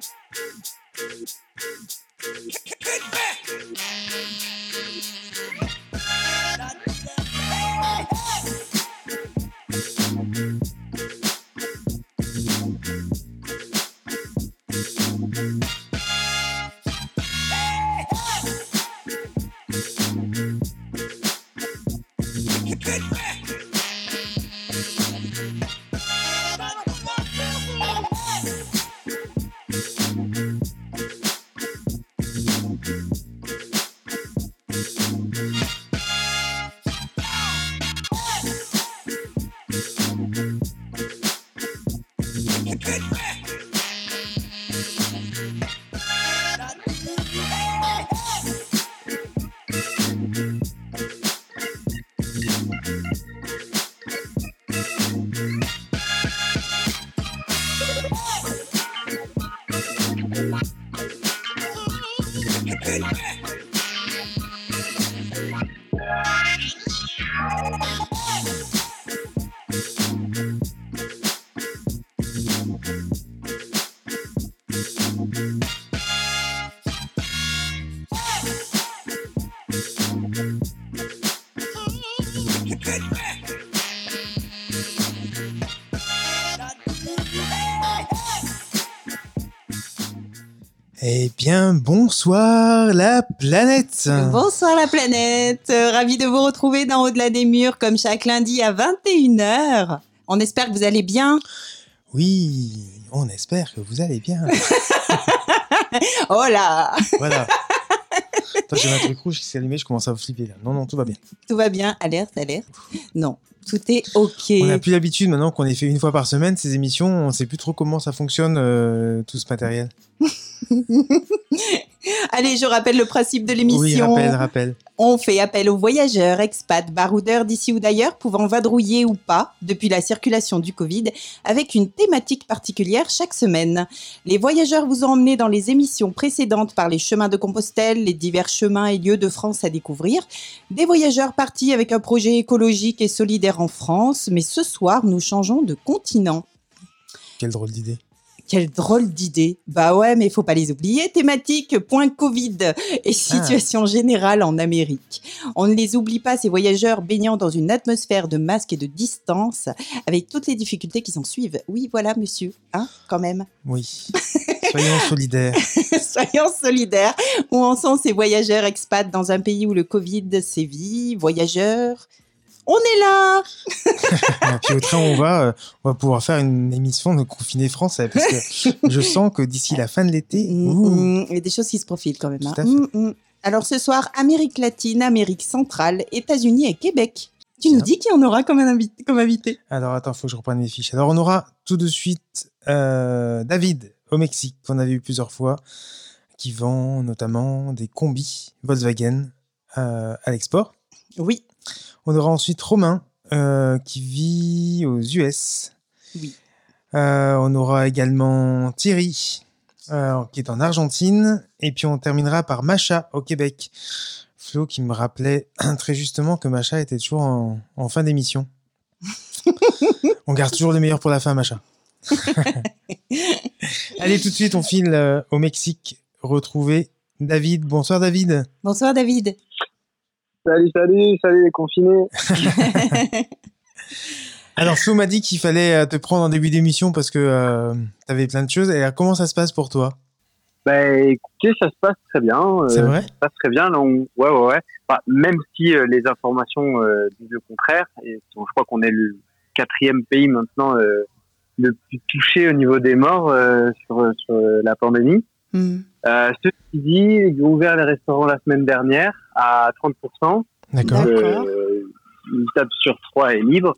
and Eh bien, bonsoir la planète. Bonsoir la planète. Euh, Ravi de vous retrouver dans Au-delà des murs comme chaque lundi à 21h. On espère que vous allez bien. Oui, on espère que vous allez bien. Oh là, Voilà. Attends, j'ai un truc rouge qui s'est allumé, je commence à flipper là. Non, non, tout va bien. tout va bien. Alerte, alerte. Non, tout est OK. On n'a plus l'habitude maintenant qu'on les fait une fois par semaine ces émissions, on sait plus trop comment ça fonctionne euh, tout ce matériel. Allez, je rappelle le principe de Oui, l'émission. On fait appel aux voyageurs, expats, baroudeurs d'ici ou d'ailleurs, pouvant vadrouiller ou pas depuis la circulation du Covid, avec une thématique particulière chaque semaine. Les voyageurs vous ont emmené dans les émissions précédentes par les chemins de Compostelle, les divers chemins et lieux de France à découvrir. Des voyageurs partis avec un projet écologique et solidaire en France, mais ce soir, nous changeons de continent. Quelle drôle d'idée. Quelle drôle d'idée. Bah ouais, mais il faut pas les oublier. Thématique, point Covid et situation générale en Amérique. On ne les oublie pas, ces voyageurs baignant dans une atmosphère de masques et de distance, avec toutes les difficultés qui s'en suivent. Oui, voilà, monsieur. Hein, quand même. Oui. Soyons solidaires. Soyons solidaires. Où en sont ces voyageurs expats dans un pays où le Covid sévit? Voyageurs on est là puis au train on va, euh, on va pouvoir faire une émission de confiné français parce que je sens que d'ici la fin de l'été, Mm, mm, Il y a des choses qui se profilent quand même. hein. Mm. Alors ce soir, Amérique latine, Amérique centrale, États-Unis et Québec. Tu nous dis qui on aura comme, un invité, comme invité Alors attends, faut que je reprenne mes fiches. Alors on aura tout de suite euh, David au Mexique qu'on a vu plusieurs fois, qui vend notamment des combis Volkswagen euh, à l'export. Oui. On aura ensuite Romain euh, qui vit aux US. Oui. Euh, on aura également Thierry euh, qui est en Argentine. Et puis on terminera par Macha au Québec. Flo qui me rappelait très justement que Macha était toujours en, en fin d'émission. on garde toujours le meilleur pour la fin, Macha. Allez, tout de suite, on file au Mexique retrouver David. Bonsoir David. Bonsoir David. Salut, salut, salut les confinés. Alors Flo m'a dit qu'il fallait euh, te prendre en début d'émission parce que tu avais plein de choses. Et alors, comment ça se passe pour toi? Bah écoutez, ça se passe très bien. euh, C'est vrai? Ça se passe très bien. Là, on- Ouais, ouais, ouais. Même si euh, les informations euh, disent le contraire, et je crois qu'on est le quatrième pays maintenant euh, le plus touché au niveau des morts euh, sur, sur euh, la pandémie. Hmm. Euh, ceci dit, ils ont ouvert les restaurants la semaine dernière à 30%. D'accord. D'accord. Euh, une table sur trois est libre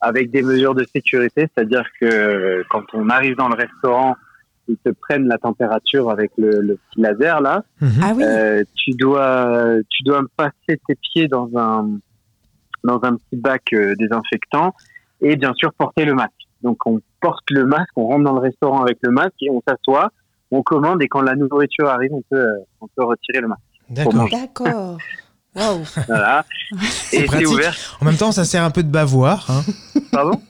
avec des mesures de sécurité, c'est-à-dire que euh, quand on arrive dans le restaurant, ils te prennent la température avec le, le petit laser là. Mhm. Ah oui. Euh, tu dois tu dois passer tes pieds dans un dans un petit bac euh, désinfectant et bien sûr porter le masque. Donc on porte le masque, on rentre dans le restaurant avec le masque et on s'assoit, on commande et quand la nourriture arrive, on peut euh, on peut retirer le masque. D'accord. Waouh. Voilà. et c'est pratique. ouvert. En même temps, ça sert un peu de bavoir. hein. Pardon?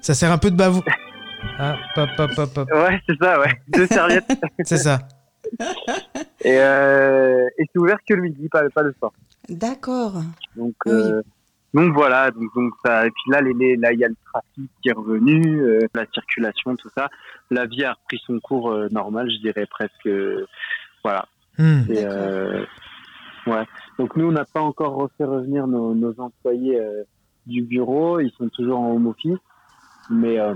Ça sert un peu de bavou. Ah, hop, hop, hop, hop. Ouais, c'est ça, ouais. Deux serviettes. C'est ça. Et, euh, et c'est ouvert que le midi, pas, pas le soir. D'accord. Donc, Oui. euh, donc voilà, donc, donc ça, et puis là, les, les- là, il y a le trafic qui est revenu, euh, la circulation, tout ça. La vie a repris son cours euh, normal, je dirais presque. euh, voilà. Hmm. Et, euh, ouais. Donc nous, on n'a pas encore refait revenir nos, nos employés euh, du bureau. Ils sont toujours en home office, mais euh,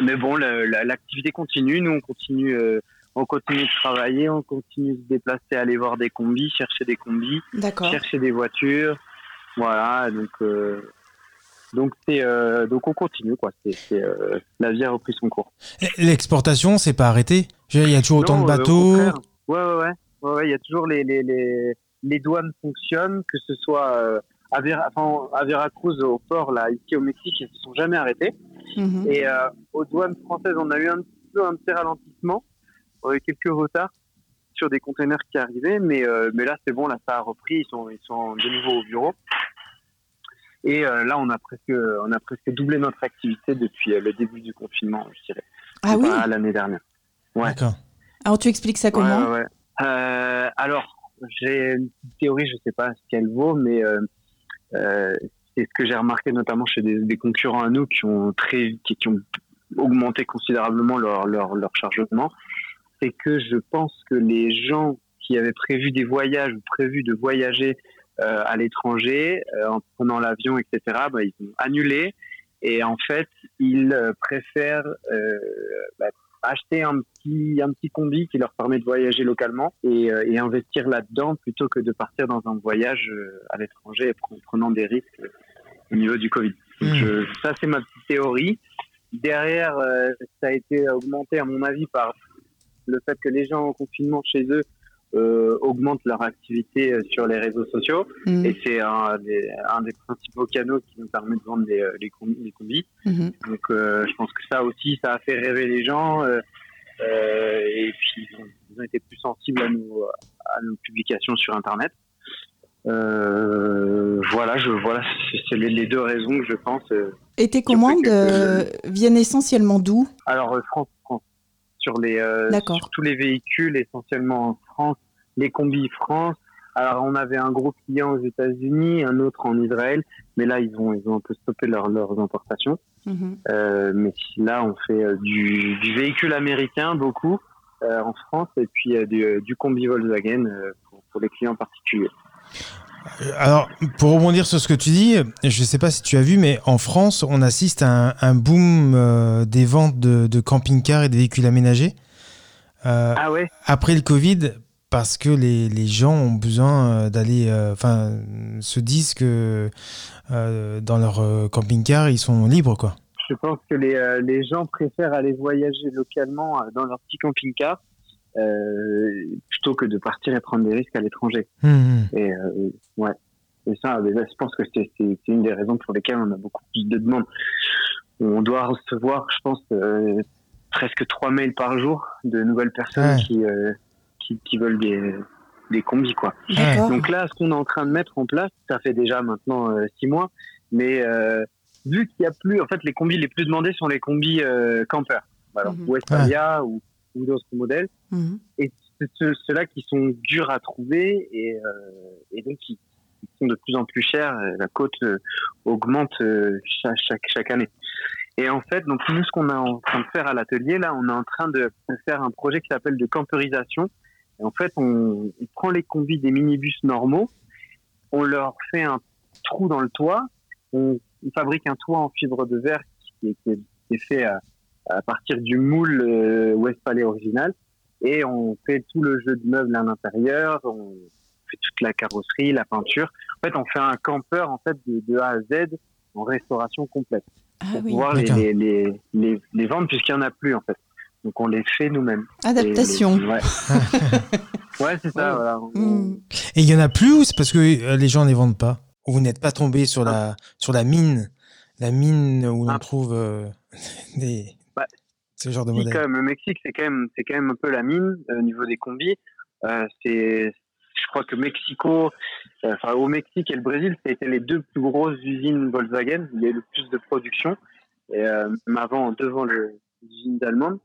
mais bon, l'activité continue. Nous, on continue, euh, on continue de travailler, on continue de se déplacer, aller voir des combis, chercher des combis, D'accord. chercher des voitures. Voilà. Donc euh, donc c'est euh, donc on continue quoi. C'est c'est, euh, la vie a repris son cours. L'exportation, c'est pas arrêté? Il y a toujours autant Non, de au bateaux. ouais, ouais, ouais. Ouais, ouais, il y a toujours les, les, les, les douanes fonctionnent, que ce soit euh, à, Vera- enfin, à Veracruz, au port, là, ici au Mexique, ils ne se sont jamais arrêtés. Mhm. Et euh, aux douanes françaises, on a eu un petit peu un petit ralentissement, on a eu quelques retards sur des containers qui arrivaient, mais, euh, mais là, c'est bon, là, ça a repris, ils sont, ils sont de nouveau au bureau. Et euh, là, on a presque, on a presque doublé notre activité depuis euh, le début du confinement, je dirais. Ah oui. L'année dernière. Ouais. D'accord. Alors tu expliques ça comment Ouais, ouais, ouais. Euh, alors, j'ai une petite théorie, je sais pas ce qu'elle vaut, mais c'est ce que j'ai remarqué notamment chez des, des concurrents à nous qui ont très, qui, qui ont augmenté considérablement leur, leur, leur chargement. C'est que je pense que les gens qui avaient prévu des voyages ou prévu de voyager euh, à l'étranger euh, en prenant l'avion, etc., bah, ils ont annulé. Et en fait, ils euh, préfèrent bah, acheter un petit, un petit combi qui leur permet de voyager localement et, et investir là-dedans plutôt que de partir dans un voyage à l'étranger en prenant des risques au niveau du Covid. Donc, Mm. je- ça, c'est ma petite théorie. Derrière, euh, ça a été augmenté, à mon avis, par le fait que les gens en confinement chez eux euh, augmentent leur activité euh, sur les réseaux sociaux. Mhm. Et c'est un des, un des principaux canaux qui nous permet de vendre les, euh, les, combis, les combis. Mhm. Donc euh, je pense que ça aussi, ça a fait rêver les gens. euh, et puis ils ont, ils ont été plus sensibles à nos, à nos publications sur Internet. Voilà, je voilà, c'est les, les deux raisons que je pense. Et tes commandes viennent essentiellement d'où? Alors France, sur les euh, sur tous les véhicules, essentiellement en France, les combis France. Alors on avait un gros client aux États-Unis, un autre en Israël, mais là ils ont ils ont un peu stoppé leur, leurs importations. Mhm. Euh, mais là, on fait euh, du, du véhicule américain beaucoup euh, en France et puis du, du combi Volkswagen pour, pour les clients particuliers. Euh, Alors, pour rebondir sur ce que tu dis, je ne sais pas si tu as vu, mais en France, on assiste à un, un boom euh, des ventes de, de camping-cars et de véhicules aménagés. Euh, Ah ouais après le Covid, parce que les, les gens ont besoin d'aller, euh, enfin, se disent que dans leur camping-car, ils sont libres, quoi. Je pense que les, les gens préfèrent aller voyager localement dans leur petit camping-car plutôt que de partir et prendre des risques à l'étranger. Hum, hum. Et euh, ouais. Et ça, déjà, je pense que c'est c'est- c'est une des raisons pour lesquelles on a beaucoup plus de demandes. On doit recevoir, je pense, euh, presque trois mails par jour de nouvelles personnes Ouais. qui, euh, qui, qui veulent des, des combis, quoi. Donc là, ce qu'on est en train de mettre en place, ça fait déjà maintenant euh, six mois, mais euh, vu qu'il n'y a plus, en fait, les combis les plus demandés sont les combis euh, campeurs, alors Mhm. Westphalia ou, ou d'autres modèles Mhm. et ceux-là qui sont durs à trouver et, euh, et donc qui, sont de plus en plus chers. La cote euh, augmente euh, chaque, année. Et en fait, donc nous, ce qu'on est en train de faire à l'atelier, là, on est en train de faire un projet qui s'appelle de camperisation. Et en fait, on, prend les combis des minibus normaux, on leur fait un trou dans le toit, on, fabrique un toit en fibre de verre qui est, fait à, partir du moule euh, Westphalia original et on fait tout le jeu de meubles à l'intérieur, on fait toute la carrosserie, la peinture. En fait, on fait un campeur en fait de, de A à Z en restauration complète Ah pour oui. pouvoir les, les, les, les, les vendre puisqu'il n'y en a plus en fait. Donc on les fait nous-mêmes. Adaptation. Les- ouais, ouais c'est ça. Ouais. Voilà. On- Mhm. Et il y en a plus ou c'est parce que euh, les gens ne les vendent pas? Ou vous n'êtes pas tombé sur la, sur la mine La mine où l'on Ah. trouve euh, des, Ce genre de modèle quand même, le Mexique, c'est quand même, c'est quand même un peu la mine euh, au niveau des combis. Euh, c'est, je crois que Mexico, euh, enfin au Mexique et le Brésil, été les deux plus grosses usines Volkswagen. Il y a eu le plus de production. Et euh, même avant, devant le, usines allemandes.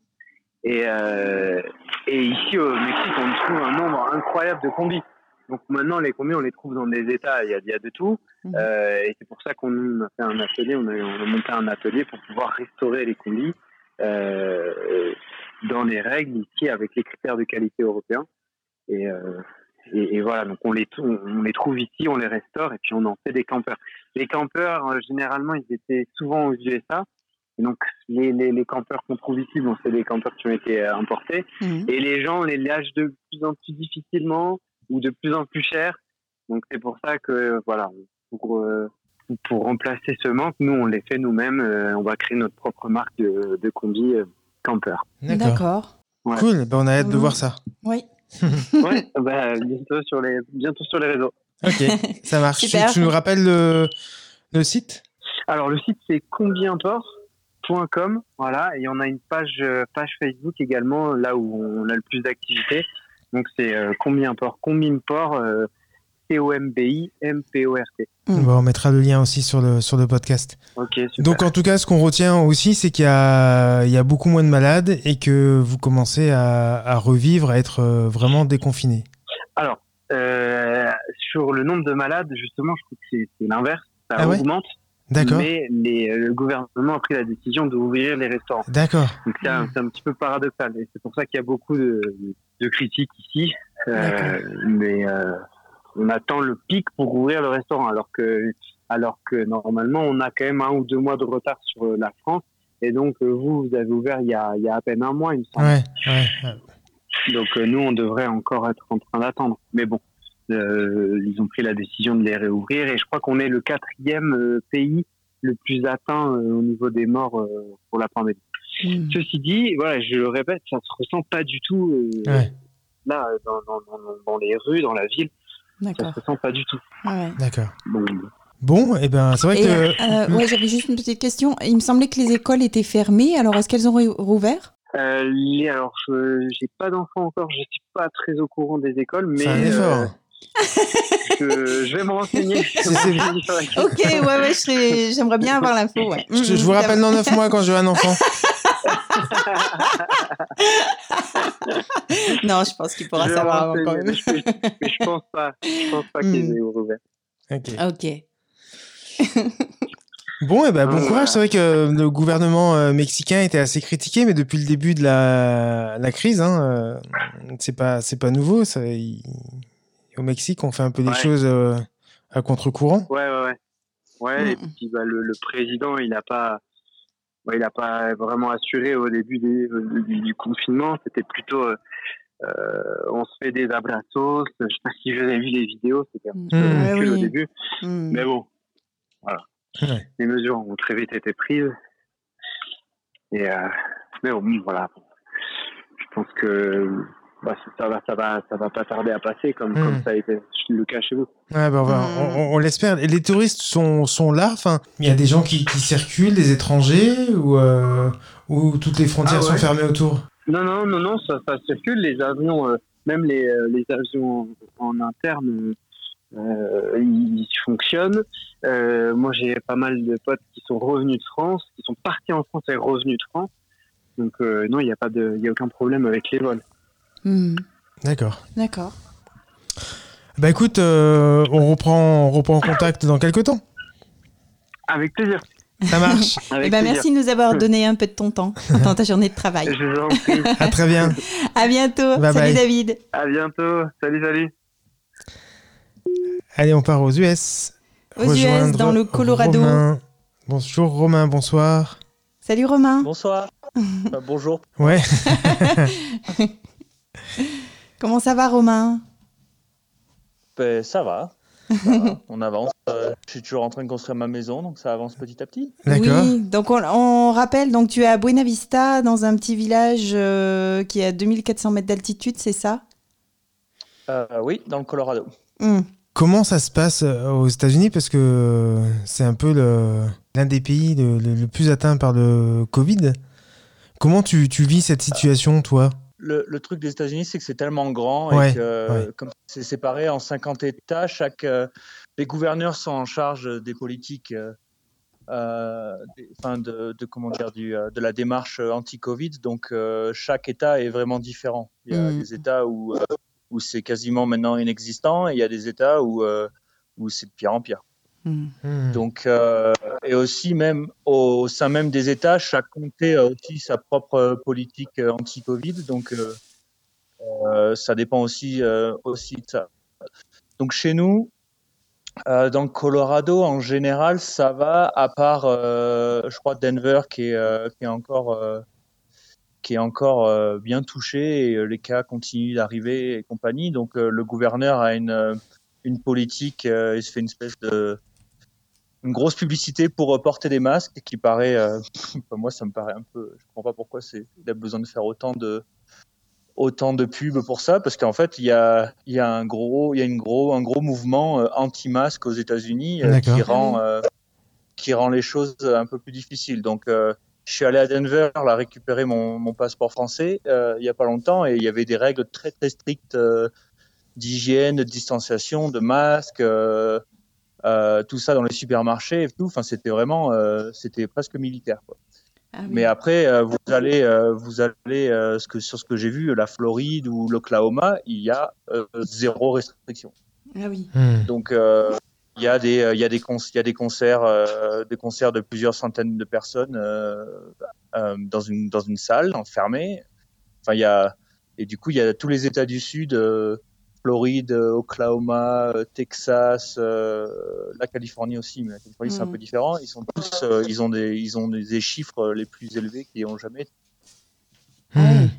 Et, euh, et ici au Mexique, on trouve un nombre incroyable de combis. Donc maintenant, les combis, on les trouve dans des états, il y a, il y a de tout. Mhm. Euh, et c'est pour ça qu'on a fait un atelier, on a, on a monté un atelier pour pouvoir restaurer les combis dans les règles ici avec les critères de qualité européens. Et, euh, et, et voilà, donc on les, on, on les trouve ici, on les restaure et puis on en fait des campeurs. Les campeurs, euh, généralement, ils étaient souvent aux USA. Et donc les, les, les campeurs qu'on trouve ici, bon, c'est des campeurs qui ont été euh, importés. Mhm. Et les gens les lâchent de plus en plus difficilement ou de plus en plus cher. Donc c'est pour ça que voilà, pour, euh, pour remplacer ce manque, nous on les fait nous-mêmes. euh, on va créer notre propre marque de, de combi euh, camper. D'accord. Ouais. Cool, ben, on a hâte de Mhm. voir ça. Oui. Ouais, bah, bientôt sur les bientôt sur les réseaux. Ok, ça marche. Tu, Super. tu nous rappelles le, le site? Alors le site c'est combiimport.com, voilà, et on a une page euh, page Facebook également là où on a le plus d'activités. Donc c'est euh, combiimport, combiimport, euh, C O M B I M P O R T. Mm. Bon, On mettra le lien aussi sur le, sur le podcast. Super. Donc en tout cas, ce qu'on retient aussi, c'est qu'il y a, il y a beaucoup moins de malades et que vous commencez à, à revivre, à être euh, vraiment déconfiné. Alors, euh, sur le nombre de malades, justement, je trouve que c'est l'inverse. Ça Ah ouais augmente, D'accord mais les, le gouvernement a pris la décision d'ouvrir les restaurants. D'accord. Donc c'est un, petit peu paradoxal. Et c'est pour ça qu'il y a beaucoup de, de critiques ici. Euh, mais euh, on attend le pic pour ouvrir le restaurant, alors que, alors que normalement, on a quand même un ou deux mois de retard sur la France. Et donc, euh, vous, vous avez ouvert il y a, il y a à peine un mois, il me semble. Ouais, ouais. ouais. Donc euh, nous, on devrait encore être en train d'attendre. Mais bon, euh, ils ont pris la décision de les réouvrir et je crois qu'on est le quatrième euh, pays le plus atteint euh, au niveau des morts euh, pour la pandémie. Mhm. Ceci dit, voilà, je le répète, ça se ressent pas du tout euh, Ouais. là dans, dans, dans, dans les rues, dans la ville, ça D'accord. se ressent pas du tout. Ouais. D'accord. Bon, Bon, et ben c'est vrai Et, que. euh, ouais, j'avais juste une petite question. Il me semblait que les écoles étaient fermées. Alors, est-ce qu'elles ont rouvert? Euh, les- alors, je j'ai pas d'enfants encore, je suis pas très au courant des écoles, mais C'est un euh, effort. Je, je vais me renseigner. Ok, ouais, ouais, j'aimerais bien avoir l'info. Ouais. Je, je vous Mhm, rappelle dans 9 mois quand j'aurai un enfant. Non, je pense qu'il pourra Je savoir avant quand même. mais je, je pense pas. Je pense pas qu'ils Hmm. aient ouvert. Ok. Ok. Bon, et ben bon Voilà. courage. C'est vrai que le gouvernement euh, mexicain était assez critiqué, mais depuis le début de la, la crise, hein, euh, c'est pas c'est pas nouveau. Ça, il- Au Mexique, on fait un peu Ouais. choses euh, à contre-courant. Ouais, ouais, ouais. Ouais, et Mm. puis bah, le, le président, il n'a pas, il a pas vraiment assuré au début des- du, du confinement. C'était plutôt, euh, euh, on se fait des abrazos. Je sais pas si vous avez vu les vidéos, c'était un peu Mm. Ouais, ridicule au oui. début. Mhm. Mais bon, voilà. Ouais. Les mesures ont très vite été prises. Et, euh, mais bon, voilà. Je pense que bah, ça va, ça va, ça va pas tarder à passer comme, Mm. comme ça a été le cas chez vous. Ouais, bah, on, va- Hmm. on- on l'espère. Les touristes sont, sont là. Enfin, il y a des gens qui, qui circulent, des étrangers, ou, euh, ou toutes les frontières Ah sont ouais. fermées autour? Non, non, non, non, ça, ça circule. Les avions, euh, même les, euh, les avions en interne, euh, ils fonctionnent. Euh, moi, j'ai pas mal de potes qui sont revenus de France, qui sont partis en France et revenus de France. Donc, euh, non, il n'y a pas de, il y a aucun problème avec les vols. Mhm. D'accord. D'accord. Bah écoute, euh, on reprend, on reprend contact dans quelques temps. Avec plaisir. Ça marche. Avec Eh ben, merci de nous avoir donné un peu de ton temps dans ta journée de travail. Je vous en prie. à très bien. À bientôt. Bye Salut bye. David. à bientôt. Salut, salut. Allez, on part aux US. Aux US, dans le Colorado. Romain. Bonjour Romain, bonsoir. Salut Romain. Bonsoir. Euh, bonjour. Ouais. Comment ça va Romain? Ben, ça va. Ça va. On avance. Euh, je suis toujours en train de construire ma maison, donc ça avance petit à petit. D'accord. Oui, donc on, on rappelle, donc tu es à Buena Vista, dans un petit village euh, qui est à 2400 mètres d'altitude, c'est ça? Euh, oui, dans le Colorado. Hmm. Comment ça se passe aux États-Unis? Parce que c'est un peu l'un des pays le, le- le plus atteint par le Covid. Comment tu, tu vis cette situation, toi? Le, le truc des États-Unis, c'est que c'est tellement grand Ouais, et que euh, ouais. comme c'est séparé en 50 États, chaque euh, les gouverneurs sont en charge des politiques euh, enfin de, de, comment dire du, de la démarche anti-Covid. Donc chaque État est vraiment différent. Il y a Mm. des États où où c'est quasiment maintenant inexistant et il y a des États où où c'est de pire en pire. Mm. Hmm. Donc, euh, et aussi même au sein même des États, chaque comté a aussi sa propre politique euh, anti-Covid. Donc, euh, ça dépend aussi aussi de ça. Donc, chez nous, dans le Colorado, en général, ça va, à part, je crois, Denver qui est, qui est encore qui est encore bien touché et les cas continuent d'arriver et compagnie. Donc, le gouverneur a une une politique, il se fait une espèce de une grosse publicité pour euh, porter des masques qui paraît, euh, moi ça me paraît un peu, je comprends pas pourquoi c'est, il a besoin de faire autant de autant de pubs pour ça parce qu'en fait il y a il y a un gros il y a une gros un gros mouvement euh, anti-masque aux États-Unis euh, qui rend euh, qui rend les choses un peu plus difficiles. Donc je suis allé à Denver là récupérer mon, mon passeport français il y a pas longtemps et il y avait des règles très très strictes d'hygiène, de distanciation, de masques. Euh, tout ça dans les supermarchés et tout. Enfin, c'était vraiment, euh, c'était presque militaire. Quoi. Ah oui. Mais après, euh, vous allez, euh, vous allez, euh, ce que, sur ce que j'ai vu, la Floride ou l'Oklahoma, il y a euh, zéro restriction. Ah oui. Hmm. Donc, euh, il y a des, euh, il y a des, cons- il y a des concerts, euh, des concerts de plusieurs centaines de personnes euh, euh, dans une dans une salle enfermée. Enfin, il y a et du coup, il y a tous les États du Sud. Floride, euh, Oklahoma, euh, Texas, euh, la Californie aussi, mais la Californie c'est un Mhm. peu différent. Ils sont tous, euh, ils ont des, ils ont des, des chiffres les plus élevés qu'ils ont jamais. Ah oui.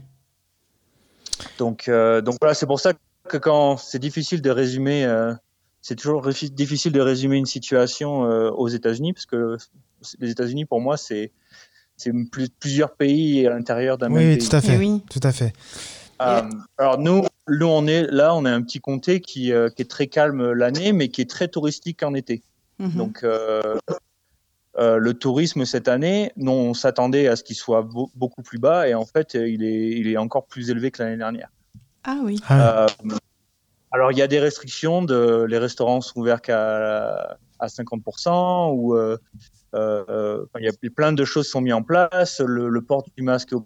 Donc, euh, donc voilà, c'est pour ça que quand c'est difficile de résumer, euh, c'est toujours difficile de résumer une situation euh, aux États-Unis parce que les États-Unis pour moi c'est c'est plus- plusieurs pays à l'intérieur d'un Oui, même oui, pays. tout à fait. Eh oui. Tout à fait. Euh, alors nous, nous on est là, on est un petit comté qui, euh, qui est très calme l'année, mais qui est très touristique en été. Mhm. Donc euh, euh, le tourisme cette année, nous on s'attendait à ce qu'il soit beau- beaucoup plus bas et en fait euh, il est, il est encore plus élevé que l'année dernière. Ah oui. Ah, Euh, alors il y a des restrictions, de, les restaurants sont ouverts qu'à à 50% ou euh, euh, euh, il y a plein de choses sont mises en place, le, le port du masque est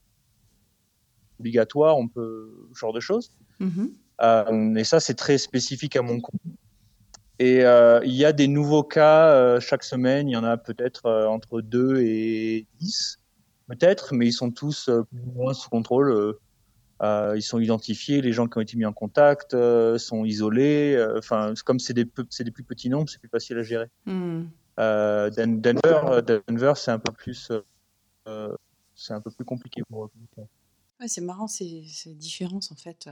obligatoire, on peut ce genre de choses. Mhm. Euh, et ça, c'est très spécifique à mon compte. Et euh, il y a des nouveaux cas euh, chaque semaine. Il y en a peut-être euh, entre 2 et 10, peut-être, mais ils sont tous euh, plus ou moins sous contrôle. euh, euh, ils sont identifiés, les gens qui ont été mis en contact euh, sont isolés. euh, Enfin, comme c'est des, peu- c'est des plus petits nombres, c'est plus facile à gérer. Den- Denver, Denver, c'est un peu plus, c'est un peu plus compliqué pour eux. Ouais, c'est marrant ces, ces différences en fait.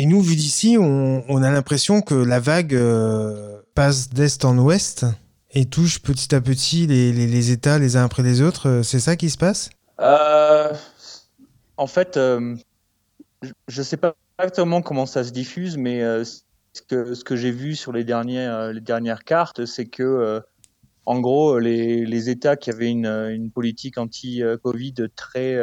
Et nous, vu d'ici, on, a l'impression que la vague euh, passe d'est en ouest et touche petit à petit les, États les uns après les autres. Euh, C'est ça qui se passe? Euh, en fait, je ne sais pas exactement comment ça se diffuse, mais ce que, j'ai vu sur les dernières, cartes, c'est que, en gros, les, États qui avaient une, politique anti-Covid très,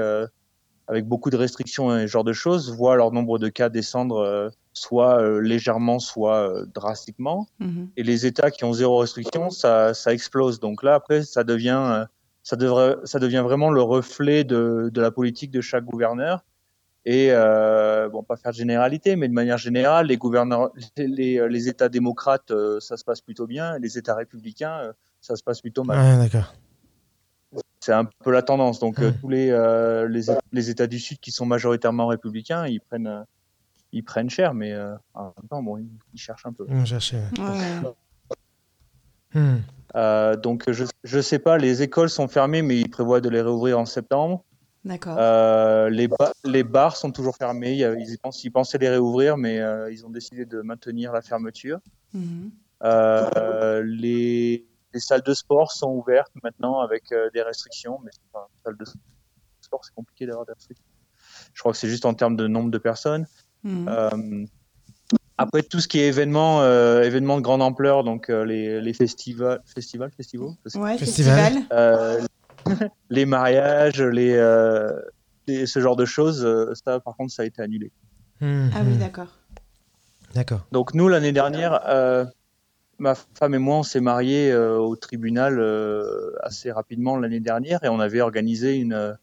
avec beaucoup de restrictions et ce genre de choses, voient leur nombre de cas descendre euh, soit euh, légèrement, soit euh, drastiquement Mhm. et les États qui ont zéro restriction, ça, ça explose. Donc là, après, ça devient, ça devrait, ça devient vraiment le reflet de, de la politique de chaque gouverneur. Et euh, bon, pas faire de généralité, mais de manière générale, les gouverneurs, les, les, les États démocrates, euh, ça se passe plutôt bien. Les États républicains, euh, ça se passe plutôt mal. Ouais, d'accord. C'est un peu la tendance. Donc euh, Ouais. tous les, euh, les, les États du Sud qui sont majoritairement républicains, ils prennent, euh, ils prennent cher, mais euh, en même temps, bon, ils, ils cherchent un peu. Ouais. Hmm. Euh, donc je je sais pas, les écoles sont fermées, mais ils prévoient de les réouvrir en septembre. D'accord. Euh, les, ba- les bars sont toujours fermés. Ils, pensent- ils pensaient les réouvrir, mais euh, ils ont décidé de maintenir la fermeture. Mhm. Euh, les, les salles de sport sont ouvertes maintenant avec euh, des restrictions, mais pas salle de sport, c'est compliqué d'avoir des restrictions. Je crois que c'est juste en termes de nombre de personnes. Mhm. Euh, après tout ce qui est événements, euh, événements de grande ampleur, donc euh, les, les festivals, festivals, que- ouais, festival. festival. euh, les mariages, les, euh, les- ce genre de choses, euh, ça par contre ça a été annulé. Hmm, Ah oui, d'accord. D'accord. Donc nous l'année dernière, euh, ma femme et moi, on s'est mariés euh, au tribunal euh, assez rapidement l'année dernière et on avait organisé une, euh,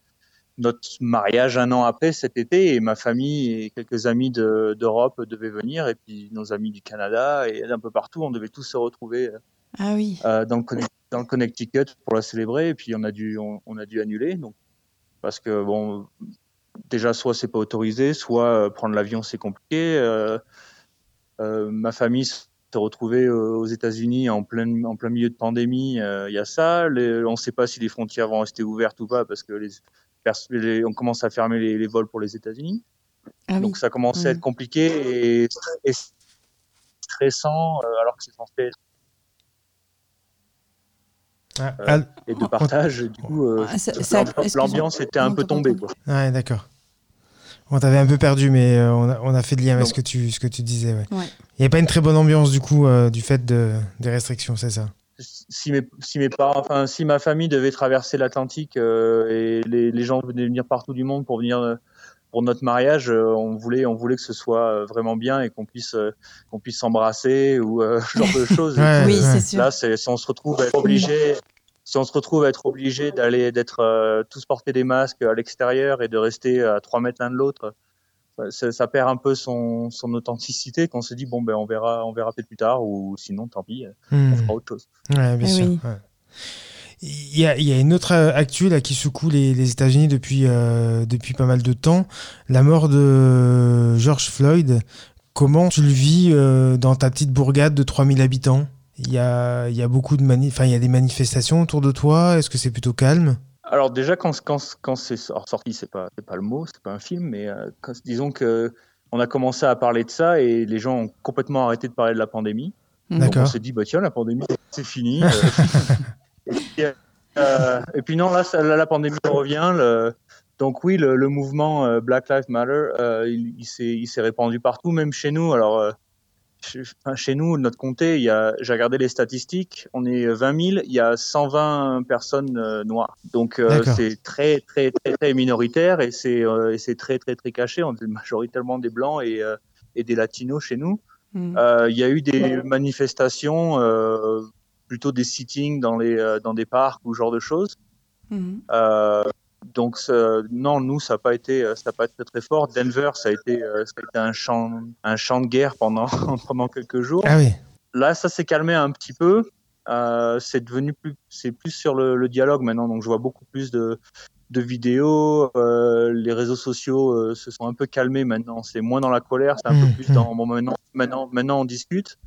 notre mariage un an après cet été et ma famille et quelques amis d'Europe devaient venir et puis nos amis du Canada et un peu partout, on devait tous se retrouver Ah oui. euh, dans, le, Conne- dans le Connecticut pour la célébrer et puis on a dû, on, on a dû annuler donc, parce que bon, déjà soit c'est pas autorisé, soit prendre l'avion c'est compliqué. ma famille se retrouvait euh, aux États-Unis en plein, en plein milieu de pandémie, euh, il y a ça. Les- on ne sait pas si les frontières vont rester ouvertes ou pas parce que les, pers- les- on commence à fermer les, les vols pour les États-Unis. Ah oui. Donc ça commençait à Mhm. être compliqué et, et stressant euh, alors que c'est censé être Ah, Euh, Al- et de partage. Du coup, euh, Ah, l'ambiance était un peu tombée. Quoi. Ouais, d'accord. On t'avait un peu perdu, mais euh, on, a, on a fait le lien avec ce que tu, ce que tu disais. Ouais. Ouais. Il n'y avait pas une très bonne ambiance, du coup, euh, du fait de, des restrictions, c'est ça? Si mes, si mes parents, enfin, si ma famille devait traverser l'Atlantique euh, et les, les gens venaient venir partout du monde pour venir pour notre mariage, euh, on voulait, on voulait que ce soit vraiment bien et qu'on puisse, euh, qu'on puisse s'embrasser ou euh, ce genre de choses. Ouais, Oui, ouais. c'est sûr. Là, c'est, si on se retrouve à être obligé, si on se retrouve à être obligé d'aller, d'être euh, tous porter des masques à l'extérieur et de rester à 3 mètres l'un de l'autre, ça, ça perd un peu son, son authenticité. Qu'on se dit bon ben on verra, on verra peut-être plus tard ou sinon tant pis, on Hmm. fera autre chose. Ouais, bien Eh sûr. oui. ouais. Il y, a, il y a une autre euh, actu là, qui secoue les, les États-Unis depuis, euh, depuis pas mal de temps. La mort de George Floyd. Comment tu le vis euh, dans ta petite bourgade de 3000 habitants? Il y, a, y a beaucoup de mani enfin, il y a des manifestations autour de toi. Est-ce que c'est plutôt calme? Alors déjà quand quand, quand c'est sor- sorti, c'est pas c'est pas le mot, c'est pas un film, mais euh, quand- disons que on a commencé à parler de ça et les gens ont complètement arrêté de parler de la pandémie. Mhm. Donc on s'est dit bah tiens la pandémie c'est fini. euh. et, puis, euh, et puis non là, ça- là, la pandémie revient. le- donc oui le, le mouvement euh, Black Lives Matter euh, il, il s'est répandu partout même chez nous. Alors euh, enfin, chez nous notre comté il y a j'ai regardé les statistiques on est 20 000 il y a 120 personnes euh, noires. Donc euh, c'est très très très très minoritaire et c'est euh, et c'est très très très caché. On est majoritairement des blancs et euh, et des latinos chez nous. Euh, Il y a eu des manifestations, euh, plutôt des sittings dans les euh, dans des parcs ou ce genre de choses. Mhm. Donc non, nous ça n'a pas été euh, ça a pas été très, très fort. Denver ça a été euh, ça a été un champ un champ de guerre pendant pendant quelques jours. Ah oui. Là ça s'est calmé un petit peu. Euh, c'est devenu plus c'est plus sur le, le dialogue maintenant. Donc je vois beaucoup plus de de vidéos. euh, les réseaux sociaux euh, se sont un peu calmés maintenant. C'est moins dans la colère, c'est un peu plus dans bon maintenant maintenant maintenant on discute.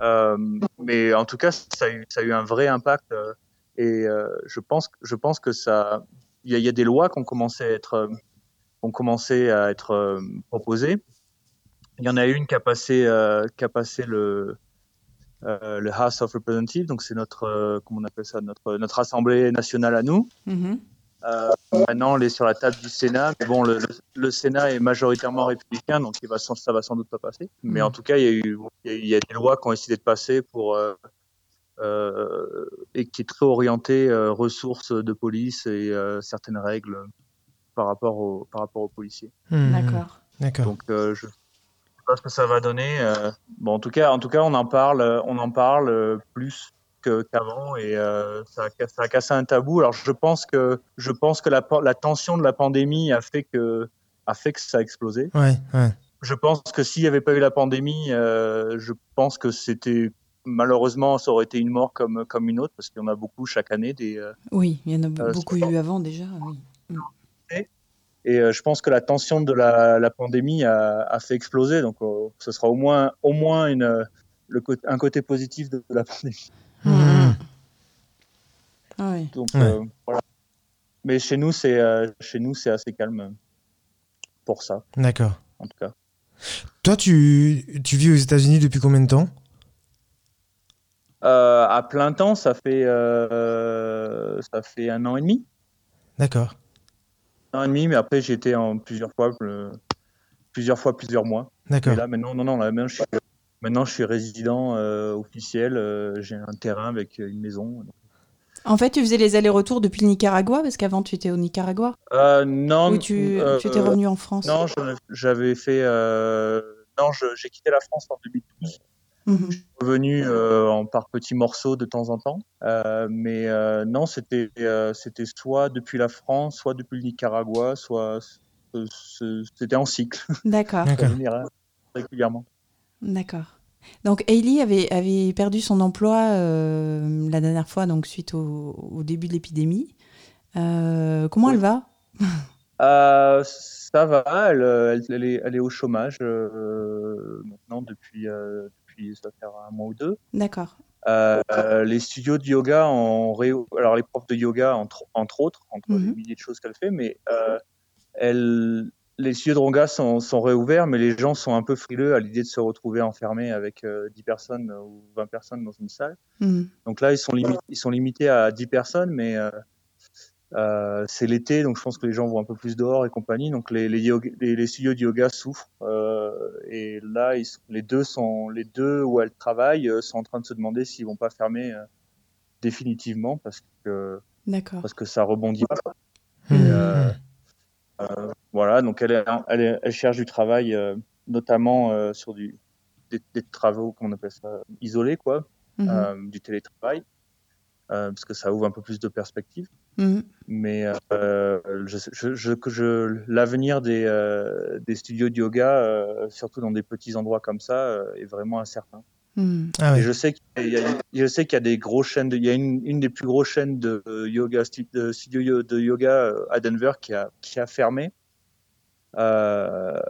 Euh, mais en tout cas, ça a eu, ça a eu un vrai impact. euh, et euh, je pense, que- je pense que ça, y, y a des lois qui ont commencé à être, euh, ont commencé à être euh, proposées. Il y en a une qui a passé, euh, qui a passé le, euh, le House of Representatives, donc c'est notre, euh, comment on appelle ça, notre, notre assemblée nationale à nous. Mhm. Euh, maintenant, elle est sur la table du Sénat. Mais bon, le, le, Sénat est majoritairement républicain, donc il va, sans- ça va sans doute pas passer. Mais Mhm. en tout cas, il y, a eu, il y a eu- il y a des lois qui ont essayé de passer pour et qui est très orientée euh, ressources de police et euh, certaines règles par rapport aux par rapport aux policiers. Hmm. D'accord. D'accord. Donc, euh, je sais pas ce que ça va donner. euh. bon, en tout cas, en tout cas, on en parle, euh, on en parle euh, plus qu'avant et euh, ça, a, ca- ça a cassé un tabou. Alors, je pense que je pense que la, tension de la pandémie a fait que a fait que ça a explosé. Ouais, ouais. Je pense que s'il n'y avait pas eu la pandémie, euh, je pense que c'était malheureusement ça aurait été une mort comme comme une autre parce qu'il y en a beaucoup chaque année des euh, Oui, il y en a Euh, beaucoup eu avant déjà. Oui. Et euh, je pense que la tension de la, la pandémie a, a fait exploser. Donc, euh, ce sera au moins, au moins une, le côté, un côté positif de, de la pandémie. Mhm. Ah oui. Donc, Ouais. euh, voilà. Mais chez nous, c'est euh, chez nous, c'est assez calme pour ça, D'accord. en tout cas. Toi, tu, tu vis aux États-Unis depuis combien de temps? Euh, à plein temps, ça fait, euh, ça fait un an et demi. D'accord. Un an et demi, mais après, j'ai été en plusieurs fois, euh, plusieurs fois, plusieurs mois. D'accord. Et là, maintenant, non, non, là, maintenant, je suis, maintenant, je suis résident euh, officiel. euh, j'ai un terrain avec une maison. En fait, tu faisais les allers-retours depuis le Nicaragua parce qu'avant tu étais au Nicaragua? Euh, non, ou tu, euh, tu étais revenu en France? Non, j'avais fait. euh, non, j'ai quitté la France en 2012 Mhm. revenu euh, en par petits morceaux de temps en temps. Euh, mais euh, non, c'était euh, c'était soit depuis la France, soit depuis le Nicaragua, soit c'était en cycle, D'accord, régulièrement. d'accord. Donc Hailey avait, avait perdu son emploi euh, la dernière fois, donc suite au, au début de l'épidémie. Euh, comment elle va? Euh, ça va, elle, elle, elle est, elle est au chômage euh, maintenant depuis, euh, depuis ça va faire un mois ou deux. D'accord. Euh, euh, les studios de yoga ont ré... alors les profs de yoga entre, entre autres, entre les Mhm. milliers de choses qu'elle fait, mais euh, elle, les studios de yoga sont, sont réouverts, mais les gens sont un peu frileux à l'idée de se retrouver enfermés avec euh, 10 personnes ou 20 personnes dans une salle. Mhm. Donc là, ils sont, ils sont limités à 10 personnes, mais euh, c'est l'été, donc je pense que les gens vont un peu plus dehors et compagnie. Donc les, les, yoga- les, les studios de yoga souffrent. euh, et là, ils sont- les deux sont les deux où elles travaillent euh, sont en train de se demander s'ils vont pas fermer euh, définitivement parce que parce que ça rebondit pas. Euh, voilà, donc elle, est- elle, est- elle cherche du travail, euh, notamment euh, sur du, des, des travaux, qu'on appelle ça, isolés, quoi, euh, du télétravail, euh, parce que ça ouvre un peu plus de perspectives. Mhm. Mais euh, je, je, je, que je, l'avenir des, euh, des studios de yoga, euh, surtout dans des petits endroits comme ça, euh, est vraiment incertain. Ah Et je sais qu'il y a, y des grosses chaînes, de, il y a une, une des plus grosses chaînes de yoga, de studio de yoga à Denver qui a, qui a fermé. Euh,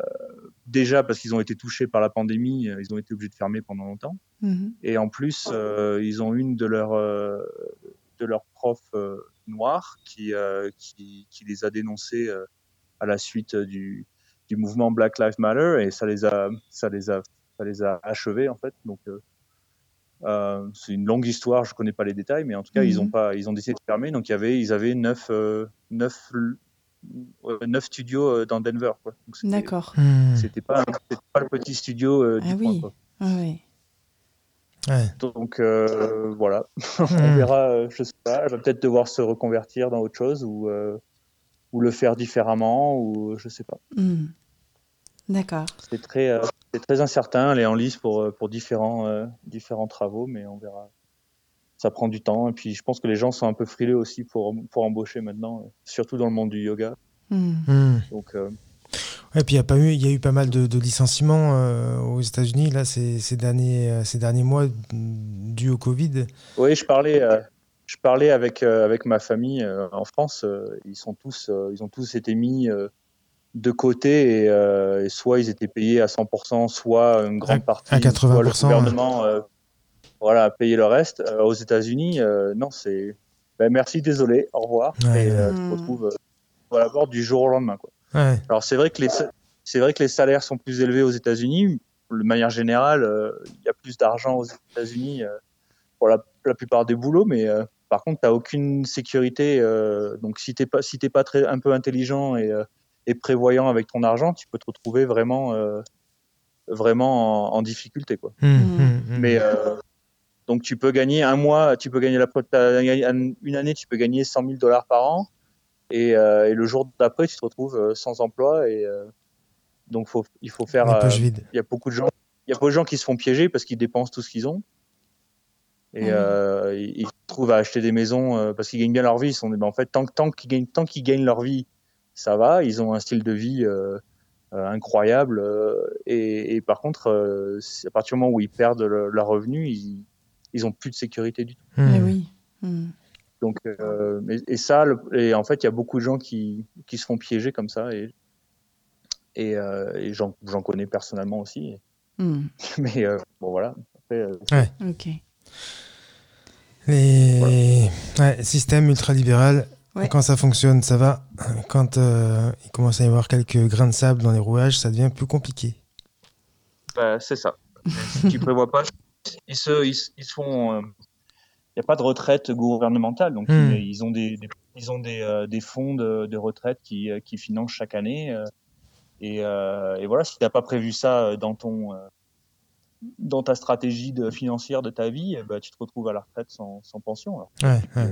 déjà parce qu'ils ont été touchés par la pandémie, ils ont été obligés de fermer pendant longtemps. Mhm. Et en plus, euh, ils ont une de leurs euh, de leurs profs euh, qui, euh, qui qui les a dénoncés euh, à la suite du du mouvement Black Lives Matter et ça les a ça les a ça les a achevés en fait. Donc euh, euh, c'est une longue histoire, je connais pas les détails, mais en tout cas ils ont Mhm. pas ils ont décidé de fermer. Donc il y avait ils avaient neuf euh, neuf ouais, neuf studios euh, dans Denver. c'était- D'accord. Hmm. C'était pas c'était pas le petit studio euh, du Ah coin. oui. quoi. Ah. Ouais. Donc euh, voilà, on Hmm. verra. euh, je sais pas, elle va peut-être devoir se reconvertir dans autre chose ou euh, ou le faire différemment ou je sais pas. Mhm. D'accord. C'est très euh, c'est très incertain. Elle est en lice pour pour différents euh, différents travaux, mais on verra. Ça prend du temps et puis je pense que les gens sont un peu frileux aussi pour pour embaucher maintenant, surtout dans le monde du yoga. Hmm. Donc Ouais, puis il y a pas eu, il y a eu pas mal de, de licenciements euh, aux États-Unis là ces, ces derniers euh, ces derniers mois mm, dû au Covid. Oui, je parlais, euh, je parlais avec euh, avec ma famille euh, en France. euh, ils sont tous, euh, ils ont tous été mis euh, de côté et, euh, et soit ils étaient payés à 100%, soit une grande partie, à 80%, soit le gouvernement, euh, voilà, a payé le reste. Euh, aux États-Unis, euh, non, c'est, ben, merci, désolé, au revoir. Ouais, et euh, tu te retrouves euh, à la porte du jour au lendemain, quoi. Ouais. Alors c'est vrai que les c'est vrai que les salaires sont plus élevés aux États-Unis. De manière générale, euh, il y a plus d'argent aux États-Unis euh, pour la, la plupart des boulots, mais euh, par contre, tu n'as aucune sécurité. euh, donc si t'es pas si t'es pas très un peu intelligent et, euh, et prévoyant avec ton argent, tu peux te retrouver vraiment euh, vraiment en, en difficulté, quoi. Hmm. hmm, hmm. Mais euh, donc tu peux gagner un mois, tu peux gagner la une année, tu peux gagner 100 000 dollars par an, et, euh, et le jour d'après, tu te retrouves euh, sans emploi et euh, donc faut, il faut faire. euh. Il y a beaucoup de gens, il y a beaucoup de gens qui se font piéger parce qu'ils dépensent tout ce qu'ils ont. Et Ah euh, ils ils se trouvent à acheter des maisons euh, parce qu'ils gagnent bien leur vie. Ils sont, ben, en fait, tant, qu'ils gagnent, tant qu'ils gagnent leur vie, ça va. Ils ont un style de vie euh, euh, incroyable. euh, et, et par contre, euh, à partir du moment où ils perdent le- leur revenu, ils, ils ont plus de sécurité du tout. Hmm. Eh oui. Mhm. Donc, euh, et, et ça, le- et en fait, il y a beaucoup de gens qui, qui se font piéger comme ça. Et, et, euh, et j'en j'en connais personnellement aussi. Mhm. Mais euh, bon, voilà. Après, euh, Ok. Les ouais, systèmes ultralibéral, Ouais. quand ça fonctionne, ça va. Quand euh, il commence à y avoir quelques grains de sable dans les rouages, ça devient plus compliqué. Bah, c'est ça. si tu prévois pas, ils se, ils, se- ils se font. Il n'y a pas de retraite gouvernementale, donc Hmm. ils, ils ont des, des- ils ont des, euh, des fonds de, de retraite qui, euh, qui financent chaque année. euh, et, euh, et voilà, si tu n'as pas prévu ça dans ton, euh, dans ta stratégie de, financière de ta vie, ben, tu te retrouves à la retraite sans, sans pension. Alors, Ouais, ouais.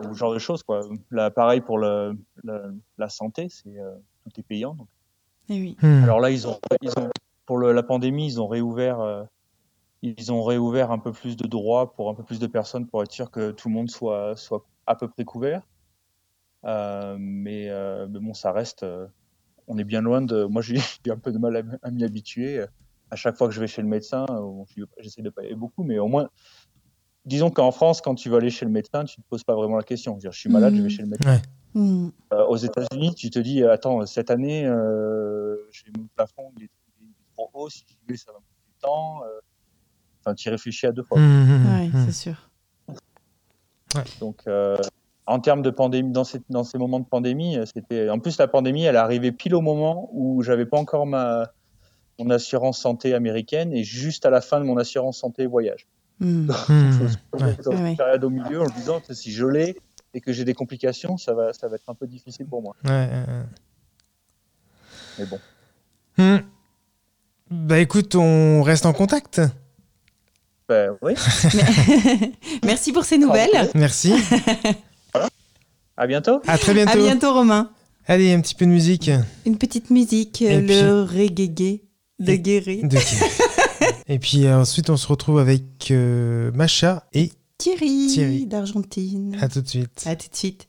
Ce genre de choses, quoi. Là, pareil pour le, le- la santé, c'est euh, tout est payant. Donc. Eh oui. Hmm. Alors là, ils ont, ils ont pour le- la pandémie, ils ont réouvert, euh, ils ont réouvert un peu plus de droits pour un peu plus de personnes pour être sûr que tout le monde soit, soit à peu près couvert. Euh, mais, euh, mais, bon, ça reste. Euh, on est bien loin de. Moi, j'ai un peu de mal à, m'y habituer. À chaque fois que je vais chez le médecin, j'essaie de pas aller beaucoup, mais au moins, disons qu'en France, quand tu vas aller chez le médecin, tu ne te poses pas vraiment la question. Dire, je suis malade, je vais mmh. chez le médecin. Mmh. aux États-Unis, tu te dis, attends, cette année, j'ai mon plafond, il est, trop haut, si j'y vais, ça va me coûter temps. Enfin, tu y réfléchis à deux fois. Mmh, oui, c'est sûr. Donc, en termes de pandémie, dans ces, dans ces moments de pandémie, euh, c'était. En plus, la pandémie, elle est arrivée pile au moment où j'avais pas encore ma mon assurance santé américaine et juste à la fin de mon assurance santé voyage. Mmh. dans une période au milieu en me disant que si je l'ai et que j'ai des complications, ça va, ça va être un peu difficile pour moi. Ouais, Mais bon. Bah écoute, on reste en contact. Ben oui. Merci pour ces nouvelles. Merci. À bientôt. À très bientôt. À bientôt, Romain. Allez, un petit peu de musique. Une petite musique, le reggae de Guéry. et puis euh, ensuite, on se retrouve avec euh, Macha et Thierry, Thierry. d'Argentine. À tout de suite. À tout de suite.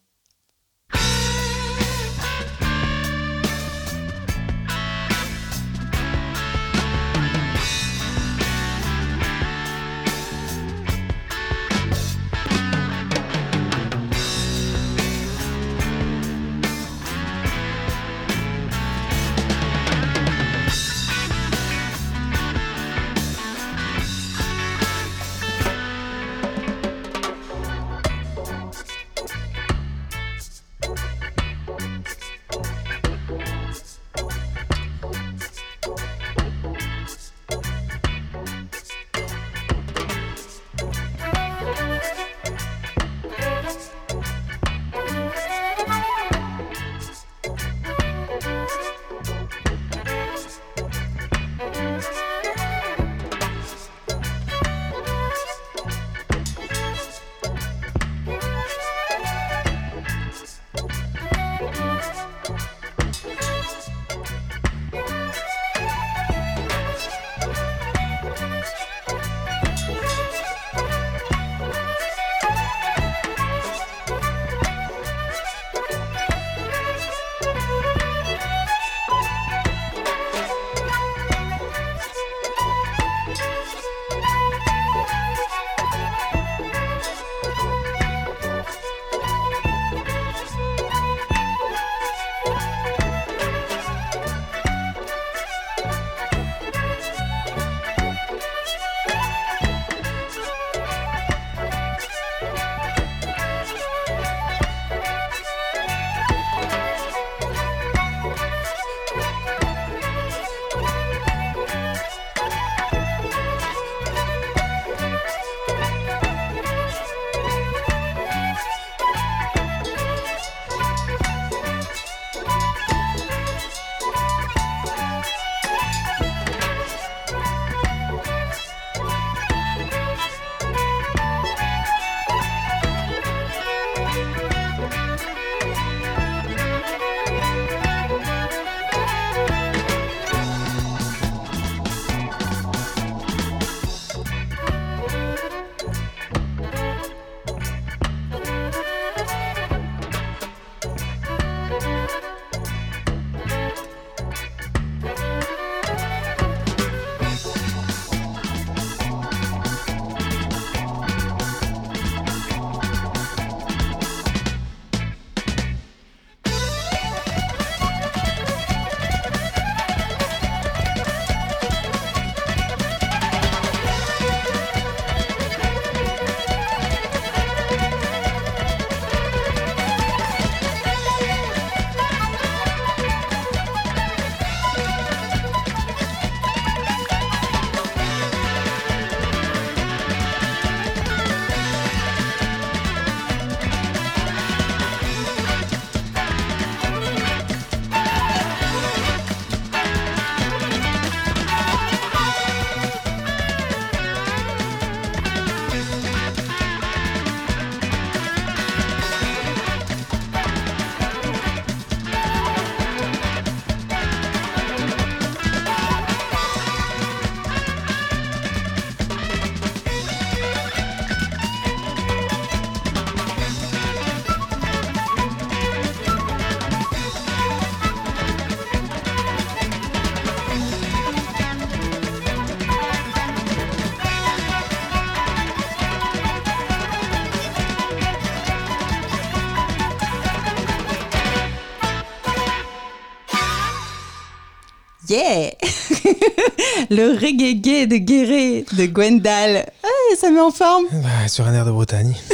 Yeah Le reggae de Guéret de Gwendal. Ah, ça met en forme. Bah, sur un air de Bretagne.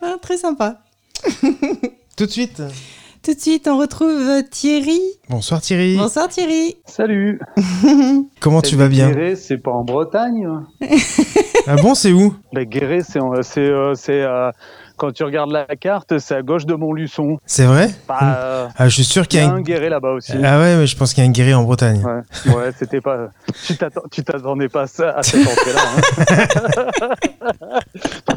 Ah, très sympa. Tout de suite. Tout de suite, on retrouve Thierry. Bonsoir Thierry. Bonsoir Thierry. Salut. Comment tu vas bien? Guéret, c'est pas en Bretagne. Ah bon, c'est où? Ben, Guéret, c'est en- c'est euh, c'est, euh, quand tu regardes la carte, c'est à gauche de Montluçon. C'est vrai Bah, euh, Ah, je suis sûr y qu'il y a un un... Guéret là-bas aussi. Ah ouais, mais je pense qu'il y a un guéri en Bretagne. Ouais, ouais c'était pas. Tu tu t'attendais pas à, ça, à cette entrée-là. hein.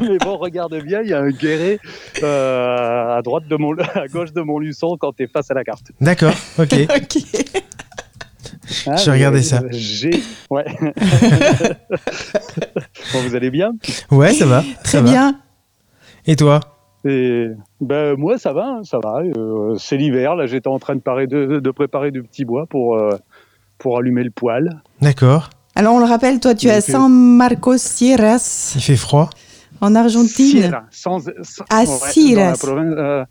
Mais bon, regarde bien, il y a un Guéret euh, à droite de Mont, à gauche de Montluçon quand t'es face à la carte. D'accord, ok. Ok. Ah, J'ai regardé mais, ça. J'ai. Ouais. bon, vous allez bien? Ouais, ça va. Très ça va. Et toi Et ben moi ça va, hein, ça va. Euh, c'est l'hiver, là j'étais en train de, parer de, de préparer du petit bois pour euh, pour allumer le poêle. D'accord. Alors, on le rappelle, toi, tu es à San Marcos Sierras, Il fait froid en Argentine. Sierra, sans, sans- Ah, Sierras. province, euh,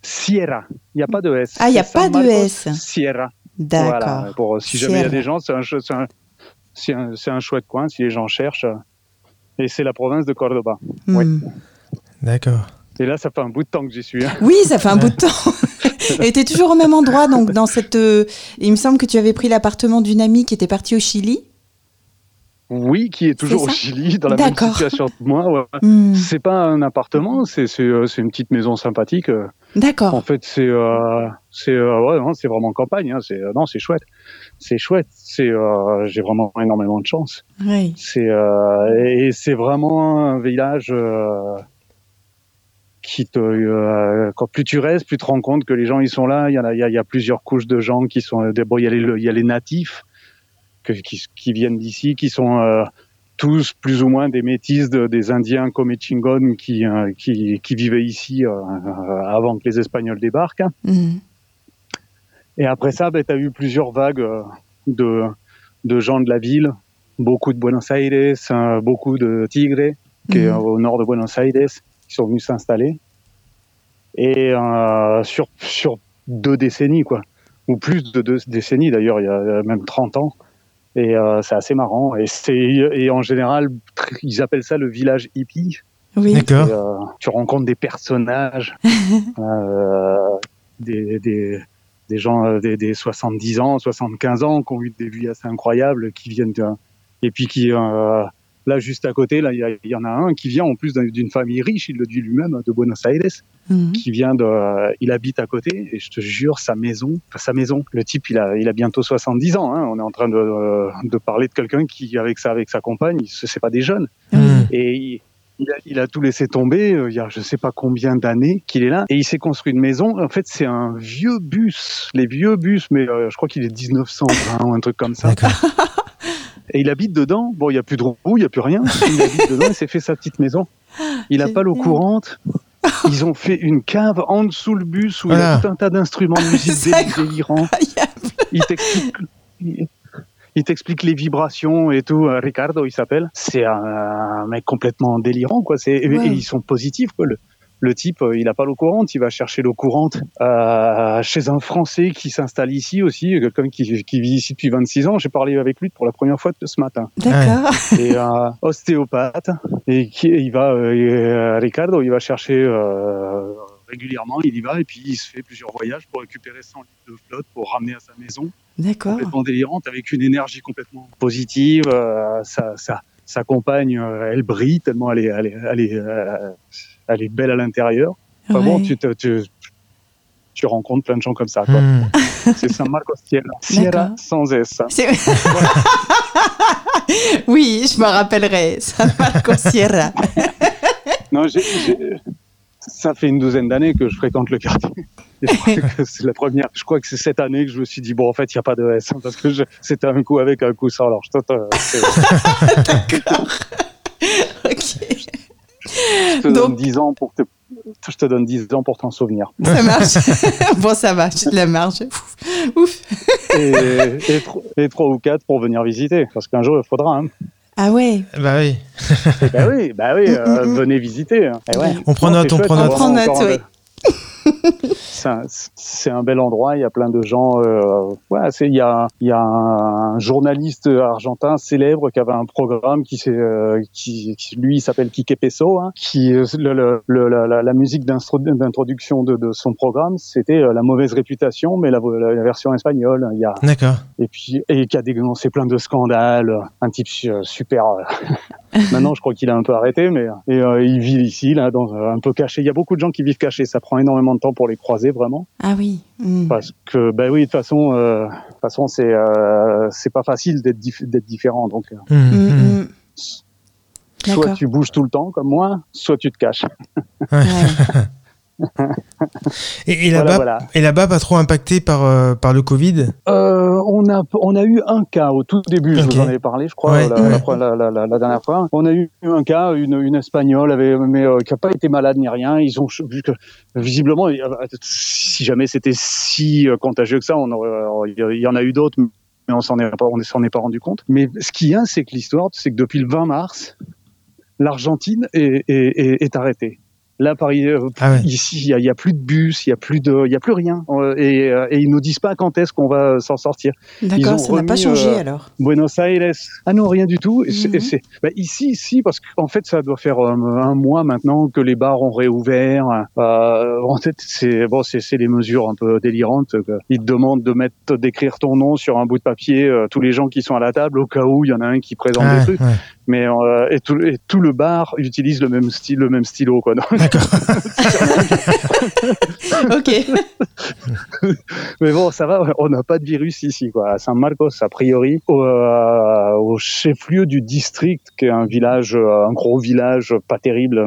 Sierra, il n'y a pas de S. Ah, il y a San pas de Marcos, S. Sierra. D'accord. Voilà, si jamais il y a des gens, c'est un, un, c'est un, chouette coin si les gens cherchent. Et c'est la province de Cordoba. Hmm. D'accord. Et là, ça fait un bout de temps que j'y suis. hein. Oui, ça fait un bout de temps. Et tu es toujours au même endroit, donc dans cette. euh, il me semble que tu avais pris l'appartement d'une amie qui était partie au Chili. Oui, qui est toujours au Chili, dans la même situation que moi. ouais. Hmm. C'est pas un appartement, c'est c'est euh, une petite maison sympathique. euh. En D'accord. fait, c'est euh, c'est euh, ouais, non, c'est vraiment campagne. Hein. C'est euh, non, c'est chouette. C'est chouette. C'est euh, j'ai vraiment énormément de chance. Oui. C'est euh, et c'est vraiment un village euh, qui te euh, quand plus tu restes, plus tu te rends compte que les gens ils sont là. Il y en a il y a, il y a plusieurs couches de gens qui sont euh, il y a les il y a les natifs que, qui qui viennent d'ici, qui sont euh, tous plus ou moins des métis de- des Indiens comme Chingon qui, euh, qui, qui vivaient ici avant que les Espagnols débarquent. Hmm. Et après ça, ben, tu as eu plusieurs vagues de, de gens de la ville, beaucoup de Buenos Aires, beaucoup de Tigre, qui est Mhm. au nord de Buenos Aires, qui sont venus s'installer. Et euh, sur, sur deux décennies, quoi, ou plus de deux décennies d'ailleurs, il y a même 30 ans. Et euh, c'est assez marrant. Et, c'est, et en général, ils appellent ça le village hippie. Oui. D'accord. Euh, tu rencontres des personnages, euh, des, des, des gens euh, des, des 70 ans, 75 ans, qui ont eu des vies assez incroyables, qui viennent de, et puis qui euh, là juste à côté, là il y, en a un qui vient en plus d'un- d'une famille riche, il le dit lui-même, de Buenos Aires, Hmm. qui vient de, euh, il habite à côté et je te jure sa maison, enfin, sa maison, le type il a, il a bientôt 70 ans. Hein, on est en train de, euh, de parler de quelqu'un qui avec sa avec sa compagne, ce c'est pas des jeunes. Hmm. Et il, il a, il a tout laissé tomber. euh, Il y a je sais pas combien d'années qu'il est là. Et il s'est construit une maison. En fait, c'est un vieux bus. Les vieux bus, mais euh, je crois qu'il est 1920 ou un truc comme ça. Et il habite dedans. Bon, il y a plus de roue, il y a plus rien. Il habite dedans. Il s'est fait sa petite maison. Il a pas l'eau courante. Ils ont fait une cave en dessous le bus où il y a tout un tas d'instruments de musique délirants. Il t'explique. il- Il t'explique les vibrations et tout. Euh, Ricardo, il s'appelle. C'est un, un mec complètement délirant, quoi. C'est, et ils sont positifs, quoi. Le, le type, euh, il a pas l'eau courante. Il va chercher l'eau courante euh, chez un Français qui s'installe ici aussi, quelqu'un qui, qui vit ici depuis 26 ans. J'ai parlé avec lui pour la première fois ce matin D'accord. et un ostéopathe et qui il va euh, euh, Ricardo il va chercher euh, régulièrement il y va et puis il se fait plusieurs voyages pour récupérer 100 litres de flotte pour ramener à sa maison D'accord. complètement délirante avec une énergie complètement positive euh, sa, sa, compagne euh, elle brille tellement elle est elle est, elle est, euh, elle est belle à l'intérieur enfin bon tu, te, tu tu rencontres plein de gens comme ça. Hmm. c'est San Marcos Sierra Sierra sans S oui, je me rappellerai. San Marco Sierra. Non, j'ai- ça fait une douzaine d'années que je fréquente le quartier. Et je crois que c'est la première. Je crois que c'est cette année que je me suis dit bon, en fait, il n'y a pas de S hein, parce que c'était un coup avec un coup sans. Alors, je te, te- Ok. je te Donc- donne 10 ans pour te, je te donne 10 ans pour t'en souvenir. Ça marche. bon, ça va, j'ai de la marge. Ouf. Ouf. Et, et, tro- et trois ou quatre pour venir visiter, parce qu'un jour il faudra. Hein. Ah ouais. Bah oui. Bah oui, bah oui, euh, venez visiter. hein. Eh ouais. On prend Non, note, on prend hein, note. On prend note, oui. c'est un, bel endroit. Il y a plein de gens. Euh, ouais, c'est il y a il y a un, journaliste argentin célèbre qui avait un programme qui s'est euh, qui, qui, lui s'appelle Kike Peso, hein, qui euh, le, le, la, la, musique d'introduction de, de, son programme, c'était euh, la mauvaise réputation, mais la, la version espagnole. Il y a d'accord. Et puis et qui a dénoncé plein de scandales. Un type super. Maintenant, je crois qu'il a un peu arrêté, mais et, il vit ici là, dans un peu caché. Il y a beaucoup de gens qui vivent cachés. Ça prend énormément de temps pour les croiser vraiment. Ah oui. Hmm. Parce que ben oui, de toute façon, euh, toute façon, c'est euh, c'est pas facile d'être d'être différent. Donc, mmh, mmh. soit tu bouges tout le temps comme moi, soit tu te caches. Ouais. et, et là-bas, pas trop impacté par euh, par le Covid? Euh, on a on a eu un cas au tout début. Je vous en avais parlé, je crois, Ouais, la, ouais. la- la- la- la dernière fois. On a eu un cas, une une espagnole avait mais euh, qui a pas été malade ni rien. Ils ont vu que visiblement, si jamais c'était si euh, contagieux que ça, on aurait, euh, il y en a eu d'autres. Mais on s'en est pas, on s'en est pas rendu compte. Mais ce qu'il y a, c'est que l'histoire, c'est que depuis le 20 mars, l'Argentine est, est, est, est arrêtée. Là, Paris, euh, Ah ouais. ici, il y, a- il y a plus de bus, il y a plus de, il y a plus rien, Euh, et, euh, et ils nous disent pas quand est-ce qu'on va s'en sortir. ont D'accord, ça n'a pas changé euh, alors. Buenos Aires, ah non, rien du tout. Mhm. et bah, ici, si, parce qu'en fait, ça doit faire euh, un mois maintenant que les bars ont réouvert. Euh, en fait, c'est bon, c'est c'est les mesures un peu délirantes. que Ils te demandent de mettre, d'écrire ton nom sur un bout de papier, euh, tous les gens qui sont à la table, au cas où il y en a un qui présente Ah, des trucs. ouais. Mais euh, et, tout, et tout le bar utilise le même style, le même stylo, quoi. D'accord. ok. Mais bon, ça va, on n'a pas de virus ici, quoi. À San Marcos, a priori, au, euh, au chef-lieu du district, qui est un village, euh, un gros village pas terrible.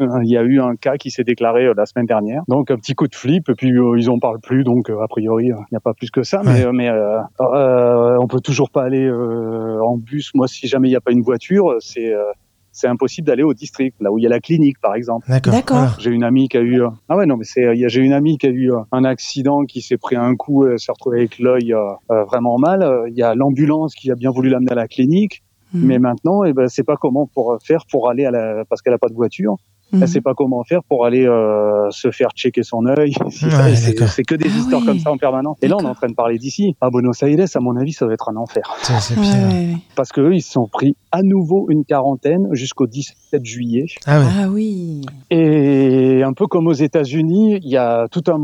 Euh, Il y a eu un cas qui s'est déclaré euh, la semaine dernière. Donc, un petit coup de flip, et puis euh, ils en parlent plus. Donc, euh, a priori, euh, il n'y a pas plus que ça. Mais, euh, mais euh, euh, on peut toujours pas aller euh, en bus. Moi, si jamais il n'y a pas une voiture, c'est euh, c'est impossible d'aller au district, là où il y a la clinique, par exemple. D'accord. J'ai une amie qui a eu ah ouais non mais c'est j'ai une amie qui a eu un accident qui s'est pris un coup elle s'est retrouvée avec l'œil euh, vraiment mal il y a l'ambulance qui a bien voulu l'amener à la clinique Mais maintenant eh ben c'est pas comment pour euh, faire pour aller à la parce qu'elle a pas de voiture Mhm. elle sait pas comment faire pour aller euh, se faire checker son œil C'est- Ouais, que des Ah histoires oui. comme ça en permanence et là on est en train de parler d'ici à Buenos Aires à mon avis ça va être un enfer Ouais, pire. ouais, parce que eux, ils se sont pris à nouveau une quarantaine jusqu'au 17 juillet Ah ouais. Ah oui. Et un peu comme aux États-Unis, il y a tout un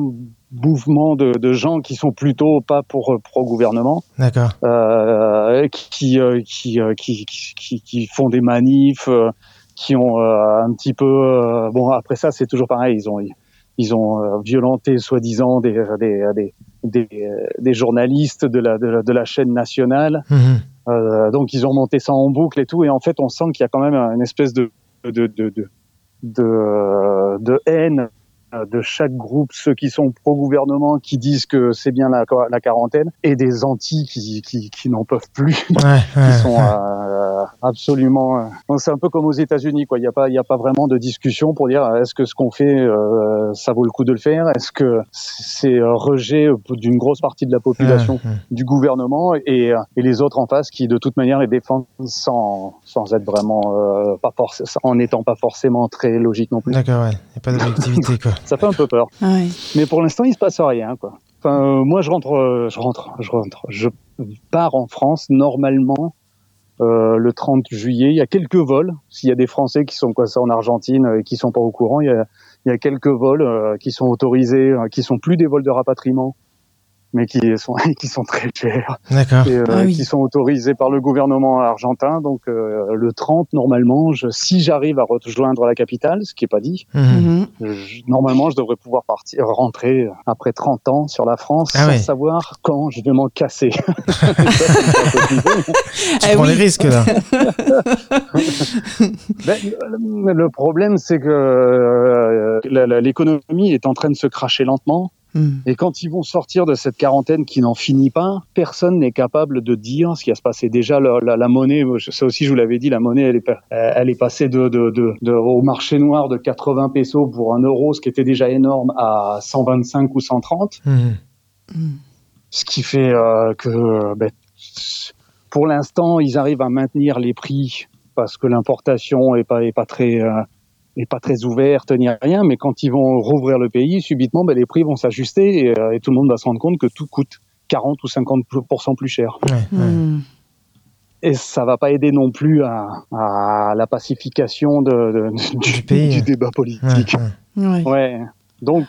mouvement de, de gens qui sont plutôt pas pour pro gouvernement, D'accord. euh, qui, euh, qui, euh, qui, qui, qui, qui font des manifs, euh, qui ont euh, un petit peu euh, bon après ça c'est toujours pareil, ils ont ils ont euh, violenté soi-disant des des, des des des journalistes de la de la, de la chaîne nationale. Mhm. Donc ils ont monté ça en boucle et tout, et en fait on sent qu'il y a quand même une espèce de de de de, de, haine de chaque groupe, ceux qui sont pro-gouvernement, qui disent que c'est bien la, la quarantaine, et des anti qui, qui, qui n'en peuvent plus, Ouais, qui ouais, sont ouais. euh, absolument. euh, c'est un peu comme aux États-Unis, quoi. Il n'y a pas, il y a pas vraiment de discussion pour dire euh, est-ce que ce qu'on fait, euh, ça vaut le coup de le faire, est-ce que c'est euh, rejet d'une grosse partie de la population du gouvernement et, euh, et les autres en face qui de toute manière les défendent sans, sans être vraiment euh, pas en n'étant pas forcément très logique non plus. D'accord, ouais. Il n'y a pas d'objectivité, quoi. Ça fait un peu peur. Ah ouais. Mais pour l'instant, il se passe rien, quoi. Enfin, euh, moi, je rentre, euh, je rentre, je rentre. Je pars en France normalement euh, le 30 juillet. Il y a quelques vols. S'il y a des Français qui sont quoi ça en Argentine et qui sont pas au courant, il y a, il y a quelques vols qui sont autorisés, qui sont plus des vols de rapatriement, mais qui sont qui sont très chers D'accord. et, euh, Ah oui. qui sont autorisés par le gouvernement argentin. Donc euh, le 30 normalement, je, si j'arrive à rejoindre la capitale, ce qui est pas dit, Mhm. Mhm. je- normalement, je devrais pouvoir partir, rentrer après 30 ans sur la France Ah sans savoir quand je vais m'en casser. Ça. Tu Ah prends oui. les risques, là. Ben, le, le problème, c'est que euh, la- la- l'économie est en train de se cracher lentement. Mhm. Et quand ils vont sortir de cette quarantaine qui n'en finit pas, personne n'est capable de dire ce qui va se passer. Déjà, la, la, la monnaie, ça aussi je vous l'avais dit, la monnaie, elle est, pa- elle est passée de, de, de, de- au marché noir de 80 pesos pour un euro, ce qui était déjà énorme, à 125 ou 130. Mhm. Mhm. Ce qui fait euh, que, ben, pour l'instant, ils arrivent à maintenir les prix parce que l'importation est pas est pas très euh, est pas très ouverte ni rien, mais quand ils vont rouvrir le pays, subitement, ben, les prix vont s'ajuster et, euh, et tout le monde va se rendre compte que tout coûte 40 ou 50% plus cher. Ouais, ouais. Et ça va pas aider non plus à, à la pacification de, de- du, Du pays. du débat politique. Ouais, ouais. Ouais. Ouais. Donc,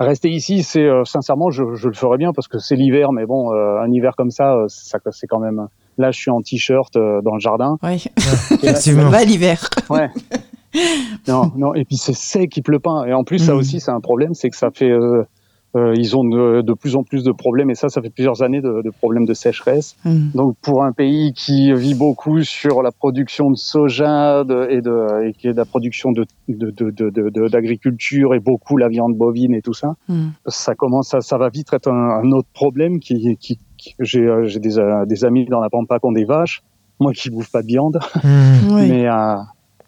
rester ici, c'est euh, sincèrement, je, je le ferais bien parce que c'est l'hiver, mais bon, euh, un hiver comme ça, euh, ça c'est quand même. Là, je suis en t-shirt euh, dans le jardin. Ouais. Et là, Effectivement. Va l'hiver. Ouais. non, non. Et puis c'est sec, il pleut pas. Et en plus, ça Mhm. aussi, c'est un problème, c'est que ça fait. euh, euh, ils ont de, de plus en plus de problèmes, et ça, ça fait plusieurs années de, de problèmes de sécheresse. Hmm. Donc, pour un pays qui vit beaucoup sur la production de soja de, et, de, et qui est de la production d'agriculture et beaucoup la viande bovine et tout ça, Hmm. ça commence, à, ça va vite être un, un autre problème. Qui, qui, qui- j'ai, euh, des, des amis dans la pampa qui ont des vaches, moi qui bouffe pas de viande, mais euh,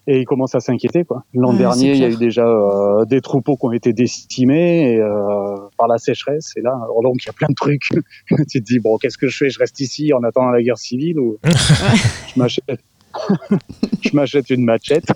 et ils commencent à s'inquiéter quoi. L'an Ouais, dernier, il y a eu déjà euh, des troupeaux qui ont été décimés et, euh, par la sécheresse. Et là, alors donc il y a plein de trucs. tu te dis bon, qu'est-ce que je fais? Je reste ici en attendant la guerre civile ou je m'achète je m'achète une machette?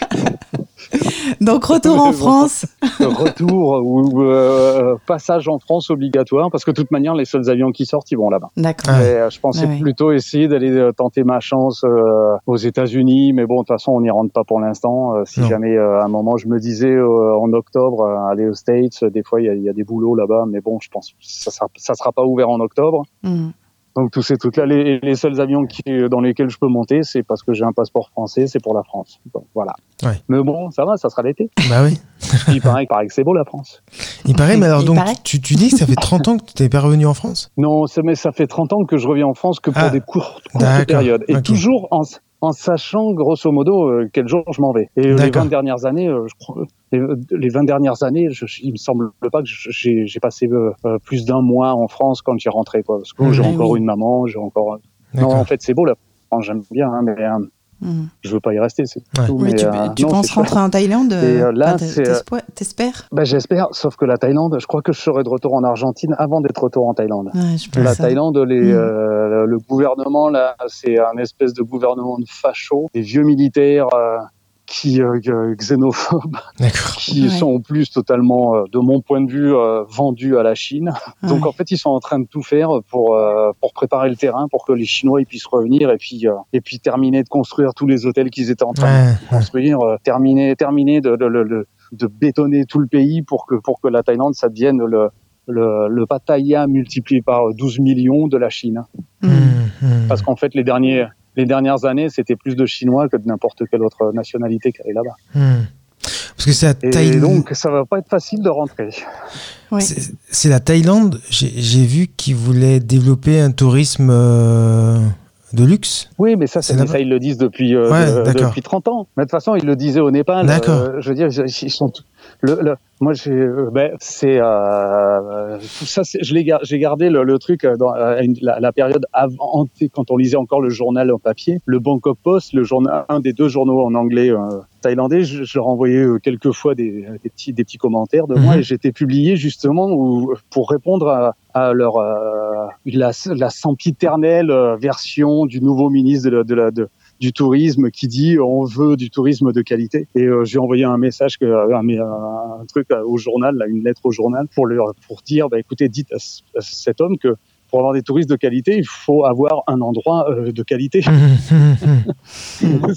Donc retour en France. Retour ou euh, passage en France obligatoire parce que de toute manière, les seuls avions qui sortent, ils vont là-bas. D'accord. Euh, je pensais Ah oui. plutôt essayer d'aller euh, tenter ma chance euh, aux États-Unis, mais bon, de toute façon, on n'y rentre pas pour l'instant. Euh, si Non. jamais euh, à un moment, je me disais euh, en octobre euh, aller aux States, euh, des fois il y a, il y a des boulots là-bas, mais bon, je pense que ça sera, ça sera pas ouvert en octobre. Hmm. Donc tous ces trucs-là, les, les seuls avions qui, dans lesquels je peux monter, c'est parce que j'ai un passeport français, c'est pour la France. Donc voilà. Ouais. Mais bon, ça va, ça sera l'été. Bah oui. Il paraît, il paraît que c'est beau la France. Il paraît, mais alors Il donc, tu, tu dis que ça fait 30 ans que tu n'es pas revenu en France? Non, ça, mais ça fait 30 ans que je reviens en France que pour Ah, des courtes, courtes périodes. Et toujours en, en sachant, grosso modo, euh, quel jour je m'en vais. Et euh, les D'accord. 20 dernières années, euh, je crois, les, les 20 dernières années, je, il me semble pas que j'ai passé plus d'un mois en France quand j'ai rentré. Quoi, parce que Mhm. j'ai Ah encore une maman, j'ai encore... Non, en fait, c'est beau France, j'aime bien, hein, mais euh, Hmm. je veux pas y rester, c'est Ouais. tout. Mais mais, tu, euh, tu non, penses rentrer en Thaïlande Et, euh, là, Enfin, euh, t'espères- Bah, J'espère, sauf que la Thaïlande, je crois que je serai de retour en Argentine avant d'être retour en Thaïlande. Ouais, je Ouais, La ça. Thaïlande, les, Mm. euh, le gouvernement là, c'est un espèce de gouvernement de fachos, des vieux militaires euh, qui euh, xénophobes, D'accord. qui Ouais. sont en plus totalement, euh, de mon point de vue, euh, vendus à la Chine. Donc en fait, ils sont en train de tout faire pour euh, pour préparer le terrain pour que les Chinois ils puissent revenir et puis euh, et puis terminer de construire tous les hôtels qu'ils étaient en train Ouais, de construire, euh, terminer terminer de, de, de, de- de bétonner tout le pays pour que pour que la Thaïlande ça devienne le le, le Pattaya multiplié par 12 millions de la Chine. Hmm. Hmm, hmm. Parce qu'en fait, les, derniers, les dernières années, c'était plus de Chinois que de n'importe quelle autre nationalité qui allait là-bas. Hmm. Parce que c'est la Et Thaïlande. donc, ça va pas être facile de rentrer. C'est la Thaïlande. J'ai vu qu'ils voulaient développer un tourisme euh, de luxe. Oui, mais ça, ça ils le disent depuis, euh, Ouais, de- d'accord. depuis 30 ans. Mais de toute façon, ils le disaient au Népal. D'accord. Euh, je veux dire, ils sont. Le, le- moi, j'ai, euh, ben, c'est euh, tout ça. gar- j'ai gardé le, le truc euh, dans euh, une- la, la période avant, quand on lisait encore le journal en papier, le Bangkok Post, le journal, un des deux journaux en anglais euh, thaïlandais. Je, je leur envoyais quelques fois des, des petits, des petits commentaires de moi Mhm. et j'étais publié justement où, pour répondre à, à leur euh, la, la sempiternelle version du nouveau ministre de la, de la de, du tourisme qui dit on veut du tourisme de qualité et euh, j'ai envoyé un message que un, un, un truc euh, au journal là, une lettre au journal pour leur pour dire bah écoutez dites à, cet homme que pour avoir des touristes de qualité, il faut avoir un endroit euh, de qualité. Hmm, hmm, hmm.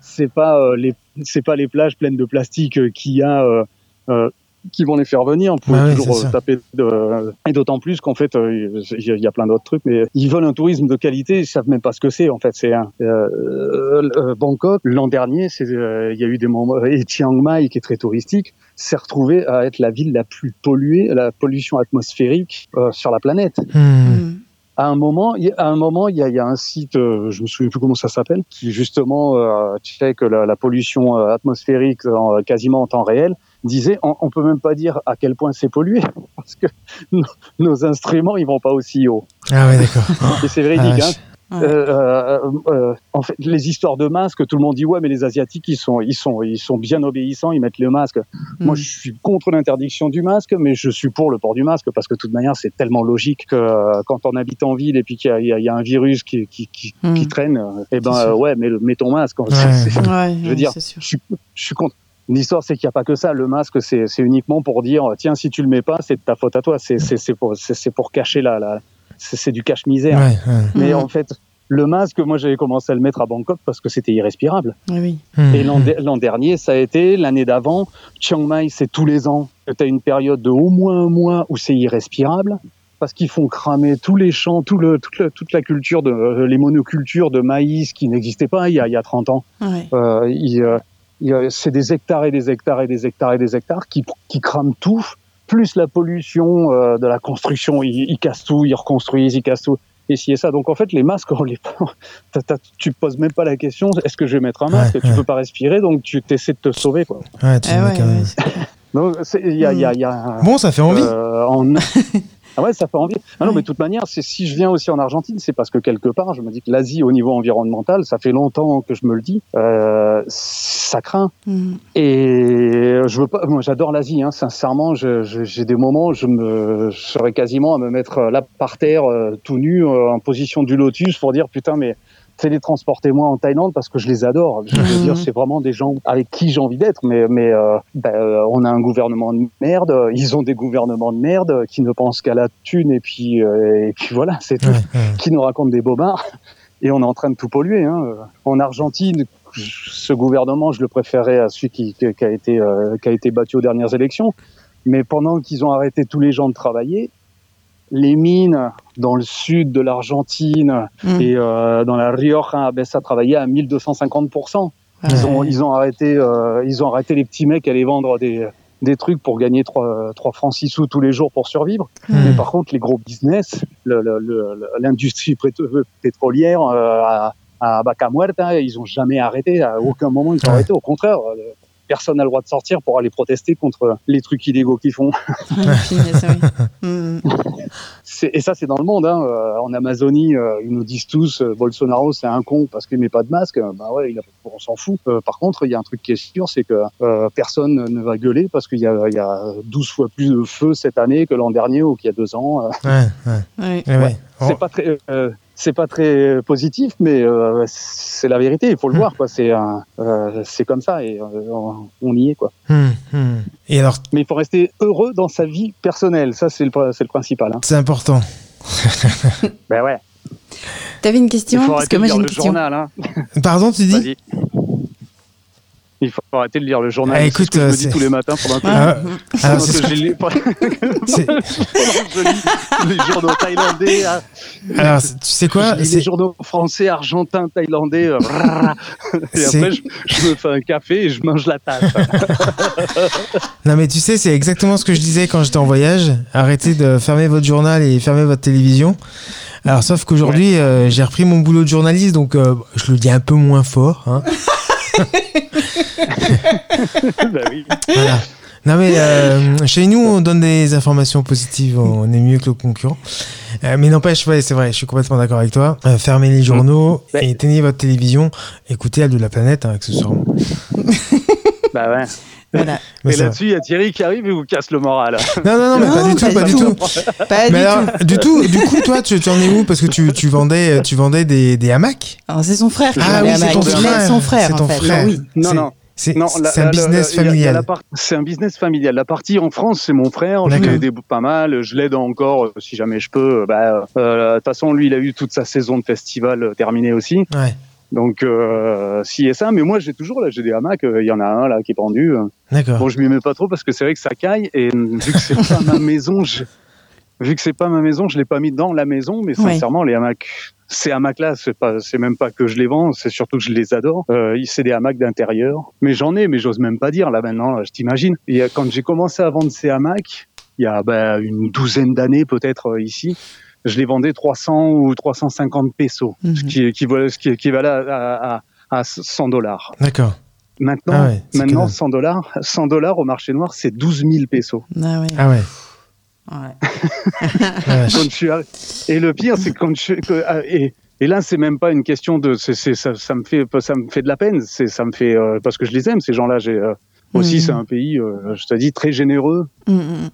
c'est pas euh, les c'est pas les plages pleines de plastique euh, qu'il y a euh, euh, qui vont les faire venir. On peut oui, toujours euh, taper de... et d'autant plus qu'en fait euh, il y, a- plein d'autres trucs, mais ils veulent un tourisme de qualité, ils savent même pas ce que c'est en fait. C'est un euh, euh, Bangkok l'an dernier, c'est euh, il y a eu des moments et Chiang Mai qui est très touristique s'est retrouvé à être la ville la plus polluée, la pollution atmosphérique euh, sur la planète Hmm. À un moment, il y a- à un moment, il y a, il y a un site, euh, je me souviens plus comment ça s'appelle, qui justement euh, check la, la pollution atmosphérique en- quasiment en temps réel. Disait, on, on peut même pas dire à quel point c'est pollué parce que nos, nos instruments, ils vont pas aussi haut. Ah ouais, d'accord. Et c'est Ah, véridique. vache. hein. Ouais. Euh, euh, euh, en fait, les histoires de masques, tout le monde dit ouais, mais les asiatiques, ils sont, ils sont, ils sont bien obéissants, ils mettent le masque. Moi, Mm. je suis contre l'interdiction du masque, mais je suis pour le port du masque parce que de toute manière, c'est tellement logique que euh, quand on habite en ville et puis qu'il y, a- il y a- il y a un virus qui, qui, qui, Mm. qui traîne, euh, eh ben euh, ouais, mais le- mets ton masque. Ouais. Ouais, je veux ouais, dire, je suis, je suis contre. L'histoire, c'est qu'il n'y a pas que ça. Le masque, c'est c'est uniquement pour dire, tiens, si tu le mets pas, c'est de ta faute à toi. C'est c'est- c'est pour, c'est- c'est pour cacher la, la c'est c'est du cache-misère. Ouais, ouais. Mais Mm. en fait, le masque, moi, j'avais commencé à le mettre à Bangkok parce que c'était irrespirable. Oui, oui. Hmm. Et l'an de- l'an dernier, ça a été l'année d'avant. Chiang Mai, c'est tous les ans. Tu as une période de au moins un mois où c'est irrespirable parce qu'ils font cramer tous les champs, tout le, toute, la, toute la culture, de, euh, les monocultures de maïs qui n'existaient pas il y, a, il y a 30 ans. Ouais. Euh, euh, c'est des hectares et des hectares et des hectares et des hectares qui, qui crament tout, plus la pollution euh, de la construction. Ils, ils cassent tout, ils reconstruisent, ils cassent tout. Et si et ça. Donc en fait, les masques, on les, t'as- t'as- tu poses même pas la question est-ce que je vais mettre un masque? Ouais, Tu ouais. peux pas respirer, donc tu essaies de te sauver. Quoi. Ouais, tu clair. Donc c'est- il y a, il y a, il y a Bon, ça fait envie. euh, en- Ah ouais, ça fait envie. Ah non, mais de toute manière, c'est si je viens aussi en Argentine, c'est parce que quelque part, je me dis que l'Asie, au niveau environnemental, ça fait longtemps que je me le dis, euh, ça craint. Mm. Et je veux pas. Moi, j'adore l'Asie. Hein, sincèrement, j'ai des moments où je me, je serais quasiment à me mettre là par terre, euh, tout nu, euh, en position du lotus, pour dire putain, mais télétransportez-moi en Thaïlande parce que je les adore. Je veux Mhm. dire, c'est vraiment des gens avec qui j'ai envie d'être. Mais, mais euh, ben, euh, on a un gouvernement de merde. Ils ont des gouvernements de merde qui ne pensent qu'à la thune et puis euh, et puis voilà, c'est tout qui nous racontent des bobards et on est en train de tout polluer. Hein. En Argentine, ce gouvernement, je le préférais à celui qui, qui- qui a été euh, qui a été battu aux dernières élections. Mais pendant qu'ils ont arrêté tous les gens de travailler, les mines dans le sud de l'Argentine Mm. et euh, dans la Rioja, ben, ça travaillait à 1250% Ils Ouais. ont, ils ont arrêté, euh, ils ont arrêté les petits mecs à aller vendre des, des trucs pour gagner 3, 3 francs 6 sous tous les jours pour survivre. Mm. Mais par contre, les gros business, l'industrie pétro- pétrolière euh, à, à Vaca Muerta, ils ont jamais arrêté. À aucun moment, ils ont arrêté. Au contraire, euh, personne n'a le droit de sortir pour aller protester contre les trucs illégaux qu'ils font. Mm. C'est- Et ça, c'est dans le monde. Hein. Euh, En Amazonie, euh, ils nous disent tous euh, Bolsonaro, c'est un con parce qu'il met pas de masque. Bah ouais, il a, on s'en fout. Par contre, il y a un truc qui est sûr, c'est que euh, personne ne va gueuler parce qu'il y a, il y a 12 fois plus de feu cette année que l'an dernier ou qu'il y a deux ans. Ouais, ouais. Ouais. Ouais, ouais. C'est pas très, euh, c'est pas très positif, mais euh, c'est la vérité. Il faut le voir, quoi. C'est euh, c'est comme ça et euh, on- y est, quoi. hmm, hmm. Et alors, Mais il faut rester heureux dans sa vie personnelle. Ça, c'est le, c'est le principal. Hein. c'est important. Ben ouais. T'avais une question Il faut Parce que moi j'ai une question. journal. Hein. Pardon, tu dis? Vas-y. Il faut arrêter de lire le journal. Ah, écoute, ce que je euh, me dis c'est- tous les matins pendant que, Ah, pendant alors, que que je lis les journaux thaïlandais. hein. alors, tu sais quoi les journaux français, argentins, thaïlandais. euh, et après, je, je me fais un café et je mange la tasse. Non, mais tu sais, c'est exactement ce que je disais quand j'étais en voyage. Arrêtez de fermer votre journal et fermer votre télévision. Alors, sauf qu'aujourd'hui, euh, j'ai repris mon boulot de journaliste, donc euh, je le dis un peu moins fort. Hein. bah oui. Voilà. Non mais euh, chez nous on donne des informations positives, on est mieux que le concurrent. Euh, mais n'empêche, ouais, c'est vrai, je suis complètement d'accord avec toi. Euh, fermez les journaux Ouais. et éteignez votre télévision. Écoutez Elle de la planète, hein, accessoirement. Bah ouais. Voilà. Mais là-dessus, il y a Thierry qui arrive et vous casse le moral. Non, non, non, mais pas Non, du tout, pas, du tout. Pas Mais du alors, tout. du tout, du coup, toi, tu, en es où? Parce que tu, tu vendais, tu vendais des, des hamacs. Alors, c'est son frère qui Ah oui, c'est ton frère. son frère, C'est ton en fait. frère. Oui. Non, C'est- non. C'est Non, c'est la- un business la- familial. la part- C'est un business familial. La partie en France, c'est mon frère. Je D'accord. l'ai aidé pas mal. Je l'aide encore euh, si jamais je peux. Bah, euh, de toute façon, lui, il a eu toute sa saison de festival euh, terminée aussi. Ouais, Donc, euh, si et ça. Mais moi, j'ai toujours là, j'ai des hamacs. euh, Il y en a un là qui est pendu. euh. d'accord. Bon, je m'y mets pas trop parce que c'est vrai que ça caille. Et euh, vu que c'est pas ma maison, je... vu que c'est pas ma maison, je l'ai pas mis dans la maison. Mais Ouais. sincèrement, les hamacs, ces hamacs-là, c'est pas, c'est même pas que je les vends, c'est surtout que je les adore. Euh, c'est des hamacs d'intérieur. Mais j'en ai, mais j'ose même pas dire là maintenant. là, Je t'imagine. Et quand j'ai commencé à vendre ces hamacs, il y a bah, une douzaine d'années peut-être ici. Je les vendais 300 ou 350 pesos, ce Mhm. qui, équivalait, ce qui équivalait à, à, à 100 dollars. D'accord. Maintenant, Ah ouais, maintenant dalle. 100 dollars, 100 dollars au marché noir, c'est 12 000 pesos. Ah ouais. Ah ouais. Et le pire, c'est que quand je suis- que- ah, et, et là, c'est même pas une question de, c'est, c'est- ça, ça me fait, ça me fait de la peine. C'est, ça me fait euh, parce que je les aime ces gens-là. J'ai, euh, Aussi, Mhm. c'est un pays, euh, je te dis, très généreux. Mm, mm.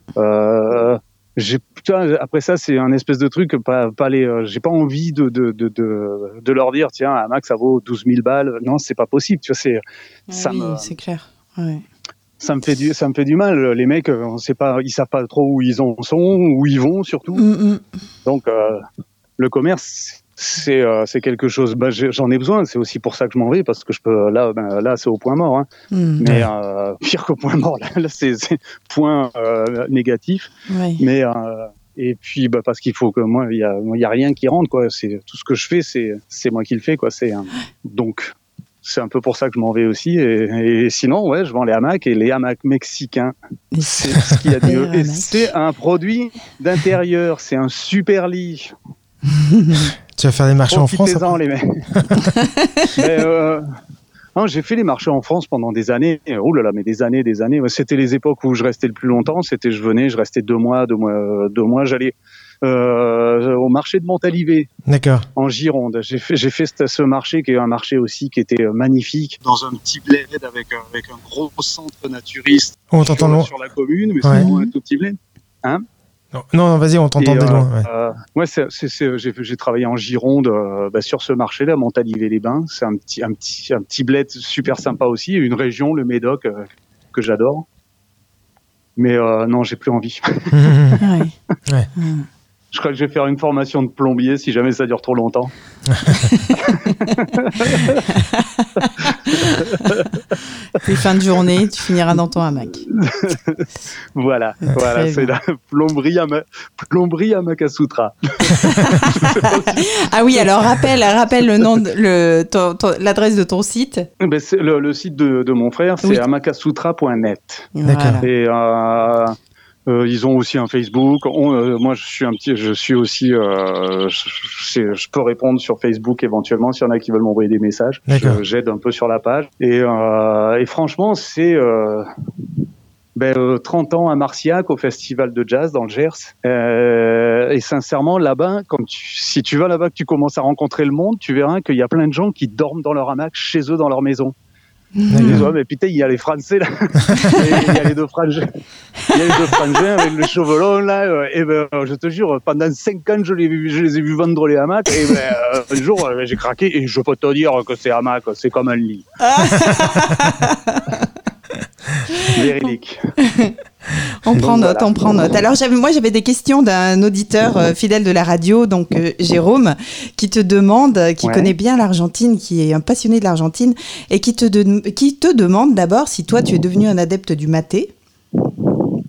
J'ai, putain, après ça, c'est un espèce de truc, pas, pas les, euh, j'ai pas envie de, de, de, de, de leur dire, tiens, un Mac, ça vaut 12 000 balles. Non, c'est pas possible. Tu vois, c'est, ça oui, me- c'est clair. Ouais. ça me fait du, ça me fait du mal. Les mecs, euh, on sait pas, ils savent pas trop où ils en sont, où ils vont surtout. Mm, mm. Donc, euh, le commerce, c'est, euh, c'est quelque chose. Bah, j'en ai besoin. C'est aussi pour ça que je m'en vais parce que je peux. Là, ben, là, c'est au point mort. Hein. Mm. Mais euh, pire qu'au point mort, là, là, c'est, point euh, négatif. Ouais. Mais euh, et puis bah, parce qu'il faut que moi, il y a, il y a rien qui rentre quoi. C'est tout ce que je fais, c'est, c'est moi qui le fais quoi. C'est donc. C'est un peu pour ça que je m'en vais aussi. Et, et sinon, ouais, je vends les hamacs et les hamacs mexicains. C'est ce qu'il y a de mieux. Et c'est un produit d'intérieur. C'est un super lit. Tu vas faire des marchés en France Profitez-en, après les mecs. Mais, euh, non, j'ai fait les marchés en France pendant des années. Oh là là, mais des années, des années. C'était les époques où je restais le plus longtemps. C'était, je venais, je restais deux mois, deux mois, euh, deux mois. J'allais euh, au marché de Montalivet D'accord. en Gironde. J'ai fait, j'ai fait ce, ce marché qui est un marché aussi qui était magnifique dans un petit bled avec, un- avec un gros centre naturiste Oh, on t'entend sur, sur la commune, mais Ouais. c'est vraiment un tout petit bled. Non, non, vas-y, on t'entend de euh, loin. ouais. euh, ouais, c'est, c'est, c'est- j'ai, j'ai travaillé en Gironde euh, bah, sur ce marché-là, à Montalivet-les-Bains. C'est un petit, un petit, un petit bled super sympa aussi, une région, le Médoc, euh, que j'adore. Mais euh, non, j'ai plus envie. Ouais. Je crois que je vais faire une formation de plombier si jamais ça dure trop longtemps. Fin de journée, tu finiras dans ton hamac. Voilà, voilà, c'est la plomberie à, ma, plomberie à Makasutra. Ah oui, alors rappelle, rappelle le nom, de- le, ton- ton- l'adresse de ton site. Ben, c'est le, le site de, de mon frère, c'est Oui. amakasutra.net. Voilà. Et euh, euh, ils ont aussi un Facebook. On, euh, moi, je suis un petit, je suis aussi, euh, je, je- peux répondre sur Facebook éventuellement s'il y en a qui veulent m'envoyer des messages. J'aide un peu sur la page. Et, euh, et franchement, c'est euh, ben, euh, 30 ans à Marciac au festival de jazz dans le Gers. Euh, et sincèrement, là-bas, quand tu, si tu vas là-bas, que tu commences à rencontrer le monde, tu verras qu'il y a plein de gens qui dorment dans leur hamac chez eux dans leur maison. Ils disent, ouais, mais putain, il y a les Français là. Il y a les deux frangins. Il y a les deux frangins avec les cheveux longs là. euh, Et ben, euh, je te jure, pendant cinq ans, je, les, ai vus- je les ai vus vendre les hamacs. Et ben, euh, un jour, j'ai craqué. Et je peux te dire que c'est hamac, c'est comme un lit. Véridique. On Donc, prend note, voilà. on prend note. Alors moi j'avais des questions d'un auditeur euh, fidèle de la radio, donc euh, Jérôme, qui te demande, qui Ouais. connaît bien l'Argentine, qui est un passionné de l'Argentine, et qui te, de- qui te demande d'abord si toi tu es devenu un adepte du maté ou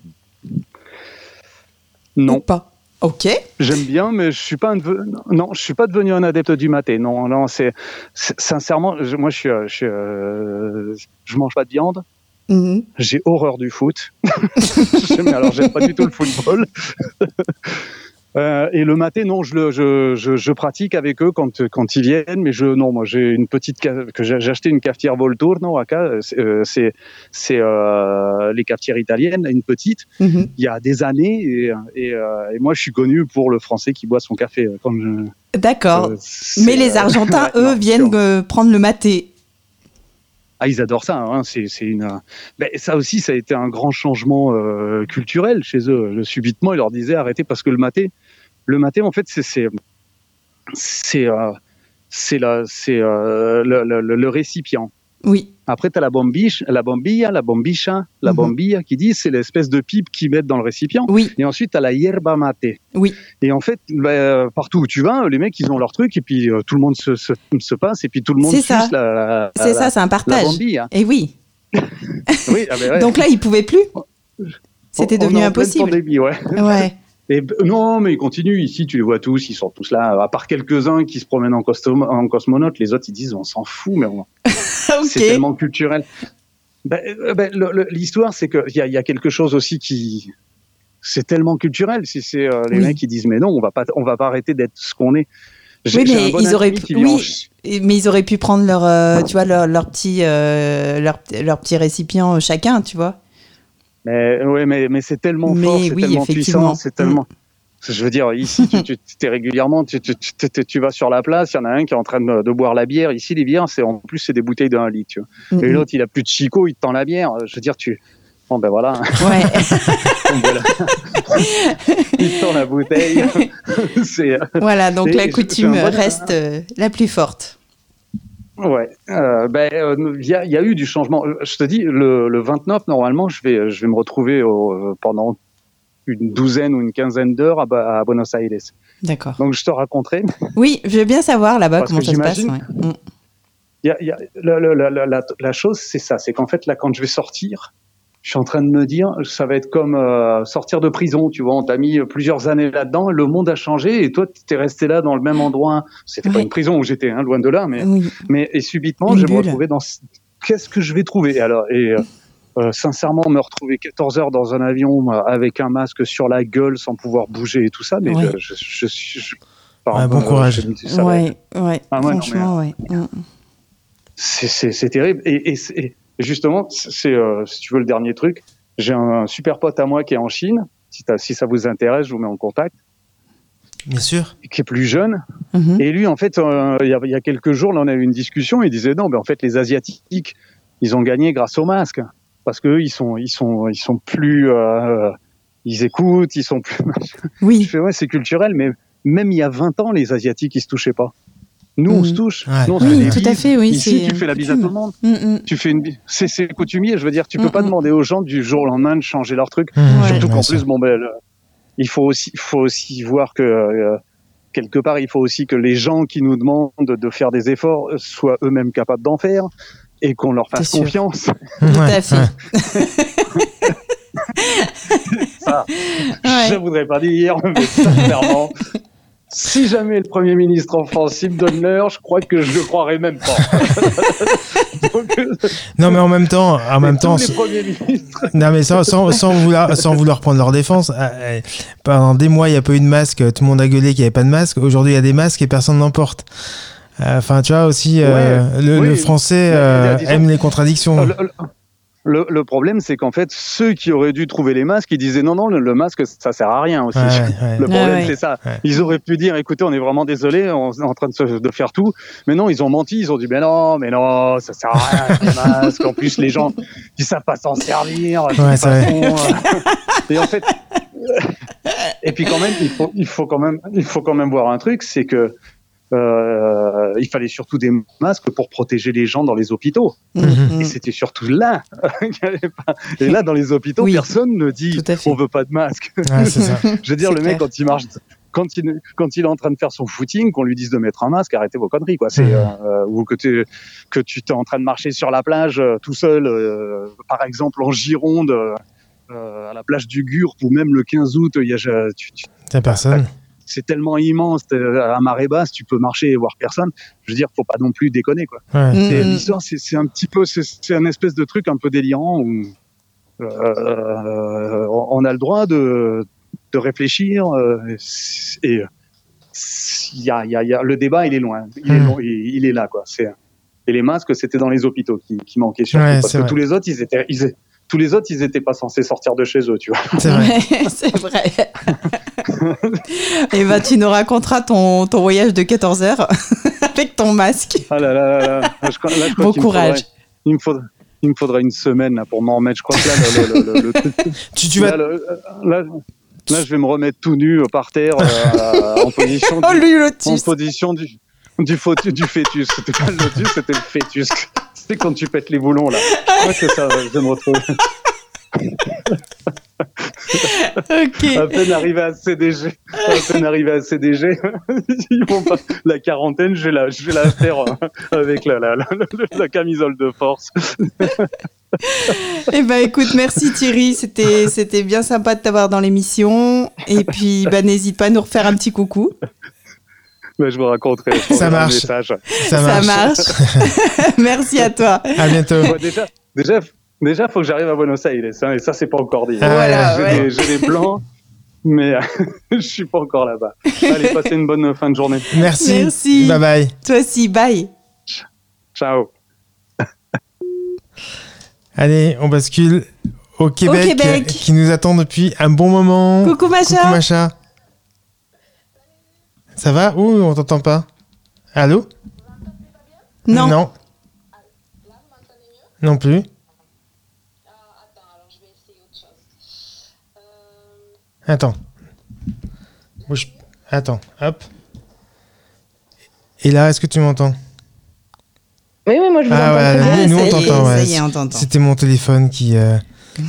Non. pas. Ok. J'aime bien, mais je suis pas un deve- non, je suis pas devenu un adepte du maté. Non, non, c'est sincèrement, je- moi, je suis, je, suis, euh, je mange pas de viande. Mhm. J'ai horreur du foot. Alors, j'aime pas du tout le football. Euh, et le maté, non, je, le, je, je, je pratique avec eux quand, quand ils viennent, mais je, non, moi, j'ai une petite, que j'ai acheté une cafetière Volturno, c'est, euh, c'est, c'est les cafetières italiennes, une petite, Mhm. il y a des années, et, et, euh, et moi, je suis connu pour le français qui boit son café. euh, Quand D'accord. euh, Mais les euh, Argentins, eux, viennent euh, prendre le maté. Ah, ils adorent ça. Hein. C'est, une. Ben, ça aussi, ça a été un grand changement euh, culturel chez eux. Subitement, ils leur disaient arrêtez parce que le maté, le maté, en fait, c'est c'est euh, c'est euh, le, le- le récipient. Oui. Après, tu as la bombiche, la bombilla, la bombicha, la Mhm. bombilla qui dit c'est l'espèce de pipe qu'ils mettent dans le récipient. Oui. Et ensuite, tu as la yerba mate. Oui. Et en fait, euh, partout où tu vas, les mecs, ils ont leur truc et puis euh, tout le monde se, se, se passe et puis tout le monde C'est ça. suce la, la, C'est la- ça, c'est un la partage. bombilla. Et oui. Oui, ah ben ouais. Donc là, ils pouvaient plus. C'était devenu impossible. pandémie, ouais. Ouais. Et, non, mais ils continuent. Ici, tu les vois tous, ils sont tous là. À part quelques-uns qui se promènent en, costom- en cosmonaute, les autres, ils disent on s'en fout, mais on- c'est tellement culturel. Ben, euh, ben, L'histoire, c'est qu'il y y a quelque chose aussi qui. C'est tellement culturel. Si c'est euh, les Oui. mecs qui disent mais non, on va pas, on va pas arrêter d'être ce qu'on est. Oui, mais bon ils auraient pu- en Mais ils auraient pu prendre leur, euh, tu vois, leur, leur petit, euh, leur, leur petit récipient chacun, tu vois. Mais ouais, mais, mais c'est tellement Mais fort, c'est oui, tellement puissant, c'est tellement. Je veux dire, ici, tu, tu es régulièrement, tu, tu, tu, tu vas sur la place, il y en a un qui est en train de, de boire la bière. Ici, les bières, c'est en plus, c'est des bouteilles d'un litre. Tu vois. Et Mhm. l'autre, il a plus de chicot, il te tend la bière. Je veux dire, tu. Bon, ben voilà. Ouais. Voilà. il te tend la bouteille. euh, voilà, donc la coutume reste euh, la plus forte. Ouais, euh, ben euh, il y, a, il y a eu du changement. Euh, Je te dis, le, le 29 normalement, je vais je vais me retrouver au- pendant une douzaine ou une quinzaine d'heures à, Buenos Aires. D'accord. Donc je te raconterai. Oui, je veux bien savoir là-bas comment ça se passe. ouais. Y a, il y a, la, la, la, la, la chose, c'est ça, c'est qu'en fait là, quand je vais sortir, je suis en train de me dire, ça va être comme euh, sortir de prison. Tu vois, on t'a mis plusieurs années là-dedans, le monde a changé et toi, tu es resté là dans le même endroit. C'était pas une prison où j'étais, hein, loin de là, mais Oui. Mais et subitement, Une je me retrouver dans ce- qu'est-ce que je vais trouver? Alors et euh, euh, sincèrement me retrouver 14 heures dans un avion avec un masque sur la gueule sans pouvoir bouger et tout ça mais Ouais. je, je, bon courage. Ouais, ouais. Ah ouais, Franchement, ouais. Mm. c'est terrible et, et justement c'est euh, si tu veux le dernier truc j'ai un super pote à moi qui est en Chine si, ça vous intéresse je vous mets en contact Bien sûr. qui est plus jeune Mhm. Et lui, en fait, euh, il y, a, il y a quelques jours, là, on a eu une discussion. Il disait non, mais en fait, les asiatiques, ils ont gagné grâce au masque parce que eux, ils sont, ils sont, ils sont plus, euh, ils écoutent, ils sont plus. Je Oui. fais ouais, c'est culturel, mais même il y a 20 ans, les asiatiques, ils se touchaient pas. Nous, on se touche. Ouais. Nous, on se Oui, tout à fait, oui, Ici, tu fais la bise à tout le monde. Mm, mm. Tu fais une bise. C'est, coutumier. Je veux dire, tu peux pas demander aux gens du jour au lendemain de changer leur truc. Mmh. Surtout qu'en plus, bon, ben, il faut aussi, faut aussi voir que euh, quelque part, il faut aussi que les gens qui nous demandent de faire des efforts soient eux-mêmes capables d'en faire et qu'on leur fasse confiance. Tout à fait. Ça, Ouais. je voudrais pas dire, mais sincèrement, si jamais le Premier ministre en France il me donne l'heure, je crois que je le croirais même pas. Donc, euh, Non, mais en même temps, en même temps, les premiers ministres. non, mais sans, sans, sans vouloir, sans vouloir prendre leur défense, euh, euh, pendant des mois, il n'y a pas eu de masque, tout le monde a gueulé qu'il n'y avait pas de masque. Aujourd'hui, il y a des masques et personne n'en porte. Enfin, tu vois aussi, euh, le, oui. le français euh, aime les contradictions. Le, le- le problème, c'est qu'en fait, ceux qui auraient dû trouver les masques, ils disaient non, non, le, le masque, ça sert à rien aussi. Ouais, ouais. Le Ah problème, ouais. c'est ça. Ouais. Ils auraient pu dire, écoutez, on est vraiment désolé, on est en train de, se- de faire tout. Mais non, ils ont menti. Ils ont dit, mais non, mais non, ça sert à rien, les masques. En plus, les gens, ils savent pas s'en servir. façon. Et en fait, et puis quand même, il faut, il faut quand même, il faut quand même voir un truc, c'est que euh, il fallait surtout des masques pour protéger les gens dans les hôpitaux. Mhm. Et c'était surtout là. Et là, dans les hôpitaux, Oui. personne ne dit on veut pas de masque. Ouais, c'est ça. Je veux dire, le clair. mec, quand il marche, quand il, quand il est en train de faire son footing, qu'on lui dise de mettre un masque, arrêtez vos conneries, quoi. C'est, Mhm. euh, ou que, t'es- que tu t'es en train de marcher sur la plage euh, tout seul, par exemple en Gironde, à la plage du Gurk, ou même le 15 août, il y a, tu- tu- personne. C'est tellement immense, t'es à marée basse, tu peux marcher et voir personne. Je veux dire, faut pas non plus déconner, quoi. Ouais. Mm, Et mm. l'histoire, c'est c'est un petit peu, c'est c'est un espèce de truc un peu délirant où euh, on a le droit de, de réfléchir euh, et il y a, il y a, y a- le débat, il est loin, il est, Mm. long- il, il est là, quoi. C'est et les masques, c'était dans les hôpitaux qui, qui manquaient surtout Ouais, parce que vrai. tous les autres, ils étaient, ils tous les autres, ils étaient pas censés sortir de chez eux, tu vois. C'est vrai. C'est vrai. Et ben, tu nous raconteras ton, ton voyage de 14 heures avec ton masque. Ah là là là là. Là, je là, je Bon courage. il me faudrait. Il me faudrait une semaine là, pour m'en remettre. Je crois que là, le, Tu, tu vas. là, là, là, je vais me remettre tout nu euh, par terre euh, en position Oh, du, en position du du, fautu- du fœtus. C'était pas le lotus, c'était le fœtus. C'est quand tu pètes les boulons là. Je crois que ça, je me retrouver. Ok. À peine arrivé à CDG, à peine arrivé à CDG, ils vont pas, la quarantaine, je vais la, je vais la faire euh, avec la, la, la, la- la camisole de force. Eh ben, écoute, merci Thierry. C'était, c'était bien sympa de t'avoir dans l'émission. Et puis, bah, n'hésite pas à nous refaire un petit coucou. Mais je vous raconterai. je Ça marche. message. Ça marche. marche. merci à toi. À bientôt. Ouais, déjà, déjà, déjà, faut que j'arrive à Buenos Aires, hein, et ça, c'est pas encore dit. Ah, Voilà, j'ai, ouais. des, plans, mais je suis pas encore là-bas. Allez, passez une bonne fin de journée. Merci. Merci. Bye bye. Toi aussi, bye. Ciao. Allez, on bascule au Québec, Québec. qui nous attend depuis un bon moment. Coucou Macha. Coucou Macha. Ça va Ouh, on t'entend pas. Allô? Non. Non. Non plus. Attends. Bouge- Attends, hop. Et là, est-ce que tu m'entends? Oui, oui, moi je vous Ah entends ouais, très bien. nous, ça on t'entend, ouais. C'était mon téléphone qui euh,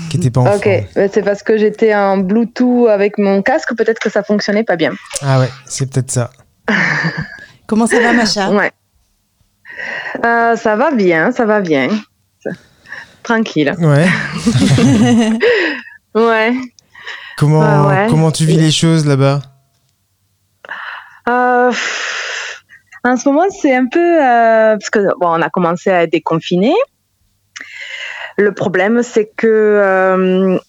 qui était pas en Ok, bah, c'est parce que j'étais en Bluetooth avec mon casque, peut-être que ça fonctionnait pas bien. Ah ouais, c'est peut-être ça. Comment ça va, Macha Ouais. Euh, ça va bien, ça va bien. Tranquille. Ouais. Ouais. Comment Ah ouais. comment tu vis les choses là-bas? Euh, en ce moment, c'est un peu euh, parce que bon, on a commencé à être déconfiné. Le problème, c'est que euh,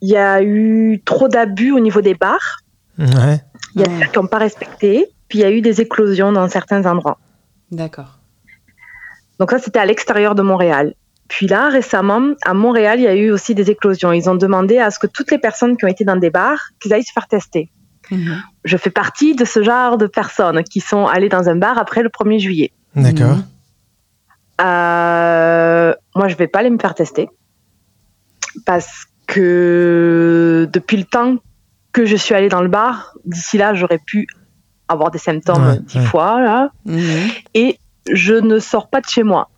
il y a eu trop d'abus au niveau des bars. Ouais. Il y a des gens qui n'ont pas respecté. Puis il y a eu des éclosions dans certains endroits. D'accord. Donc ça, c'était à l'extérieur de Montréal. Puis là, récemment, à Montréal, il y a eu aussi des éclosions. Ils ont demandé à ce que toutes les personnes qui ont été dans des bars, qu'ils aillent se faire tester. Mhm. Je fais partie de ce genre de personnes qui sont allées dans un bar après le 1er juillet. D'accord. Euh, moi, je vais pas aller me faire tester parce que depuis le temps que je suis allée dans le bar, d'ici là, j'aurais pu avoir des symptômes dix ouais. fois là, Mhm. et je ne sors pas de chez moi.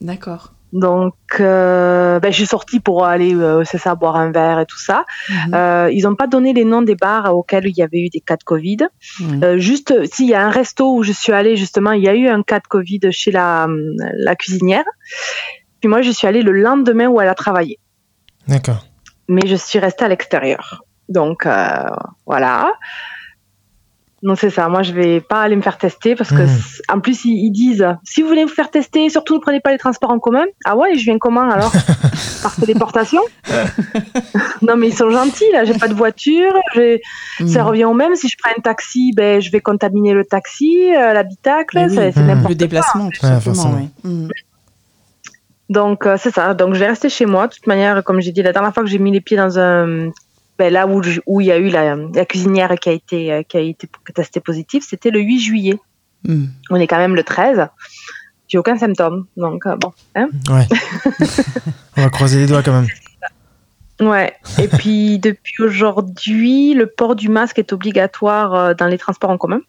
D'accord. Donc, euh, ben, je suis sortie pour aller, euh, c'est ça, boire un verre et tout ça. Mhm. Euh, ils n'ont pas donné les noms des bars auxquels il y avait eu des cas de Covid. Mhm. Euh, juste, s'il y a un resto où je suis allée, justement, il y a eu un cas de Covid chez la, la cuisinière. Puis moi, je suis allée le lendemain où elle a travaillé. D'accord. Mais je suis restée à l'extérieur. Donc, voilà. Donc, c'est ça. Moi, je vais pas aller me faire tester parce que, c- en plus, ils, ils disent si vous voulez vous faire tester, surtout ne prenez pas les transports en commun. Ah ouais, je viens comment alors Par téléportation Non, mais ils sont gentils, là. J'ai pas de voiture. J'ai Ça revient au même. Si je prends un taxi, ben, je vais contaminer le taxi, euh, l'habitacle. Oui. C'est Mhm. n'importe Le déplacement, tout Ouais, simplement. Mhm. Donc, euh, c'est ça. Donc, je vais rester chez moi. De toute manière, comme j'ai dit, la dernière fois que j'ai mis les pieds dans un. Ben, là où où il y a eu la, la cuisinière qui a été, euh, qui a été testée positive, c'était le 8 juillet. Mhm. On est quand même le 13. J'ai aucun symptôme. Donc, euh, bon. Hein Ouais. On va croiser les doigts quand même. ouais. Et puis, depuis aujourd'hui, le port du masque est obligatoire euh, dans les transports en commun.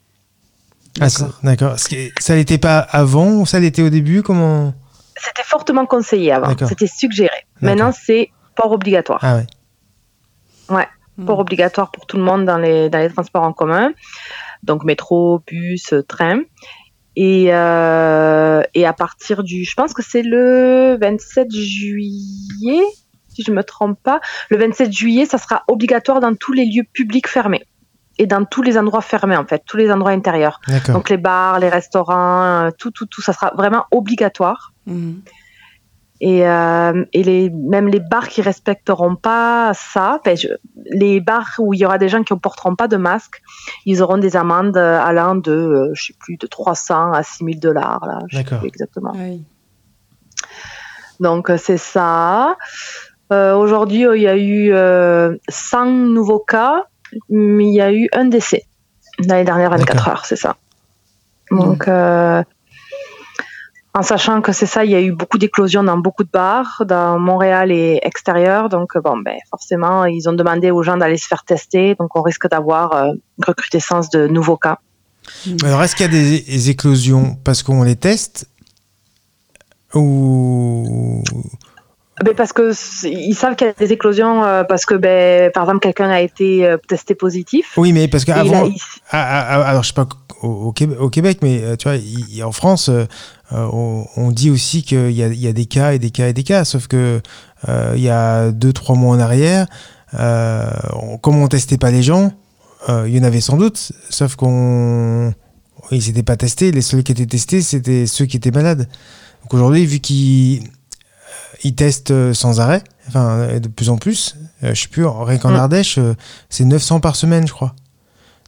Ah, ça- D'accord. Ça l'était pas avant ou ça l'était au début? Comment? C'était fortement conseillé avant. C'était suggéré. Maintenant, c'est port obligatoire. Ah ouais. Port obligatoire pour tout le monde dans les, dans les transports en commun. Donc métro, bus, train. Et, euh, et à partir du, je pense que c'est le 27 juillet, si je me trompe pas, le 27 juillet, ça sera obligatoire dans tous les lieux publics fermés et dans tous les endroits fermés en fait, tous les endroits intérieurs. Donc les bars, les restaurants, euh, tout, tout, tout, ça sera vraiment obligatoire. Mhm. Et, euh, et les, même les bars qui respecteront pas ça, je- les bars où il y aura des gens qui ne porteront pas de masque, ils auront des amendes allant de, euh, je sais plus, de 300 à 6000 dollars, là, je sais D'accord. plus exactement. Oui. Donc, euh, c'est ça. Euh, Aujourd'hui, il y a eu euh, 100 nouveaux cas, mais il y a eu un décès dans les dernières 24 D'accord. heures, c'est ça. Donc, euh, en sachant que c'est ça, il y a eu beaucoup d'éclosions dans beaucoup de bars, dans Montréal et extérieur. Donc, euh, bon, ben, forcément, ils ont demandé aux gens d'aller se faire tester. Donc, on risque d'avoir euh, recrudescence de nouveaux cas. Alors, est-ce qu'il y a des éclosions parce qu'on les teste ou Ben, parce que ils savent qu'il y a des éclosions euh, parce que, ben, par exemple, quelqu'un a été euh, testé positif. Oui, mais parce qu'avant, il- Ah, ah, ah, alors je sais pas au, au Québec, mais euh, tu vois, il- en France, euh, euh, on, on dit aussi qu'il y y a des cas et des cas et des cas, sauf que euh, il y a deux trois mois en arrière, euh, on- comme on testait pas les gens, euh, il y en avait sans doute, sauf qu'on ils s'étaient pas testés. Les seuls qui étaient testés, c'était ceux qui étaient malades. Donc aujourd'hui, vu qu'ils ils testent euh, sans arrêt, enfin euh, de plus en plus, euh, je sais plus, rien qu'en Mm. Ardèche, c'est 900 par semaine, je crois.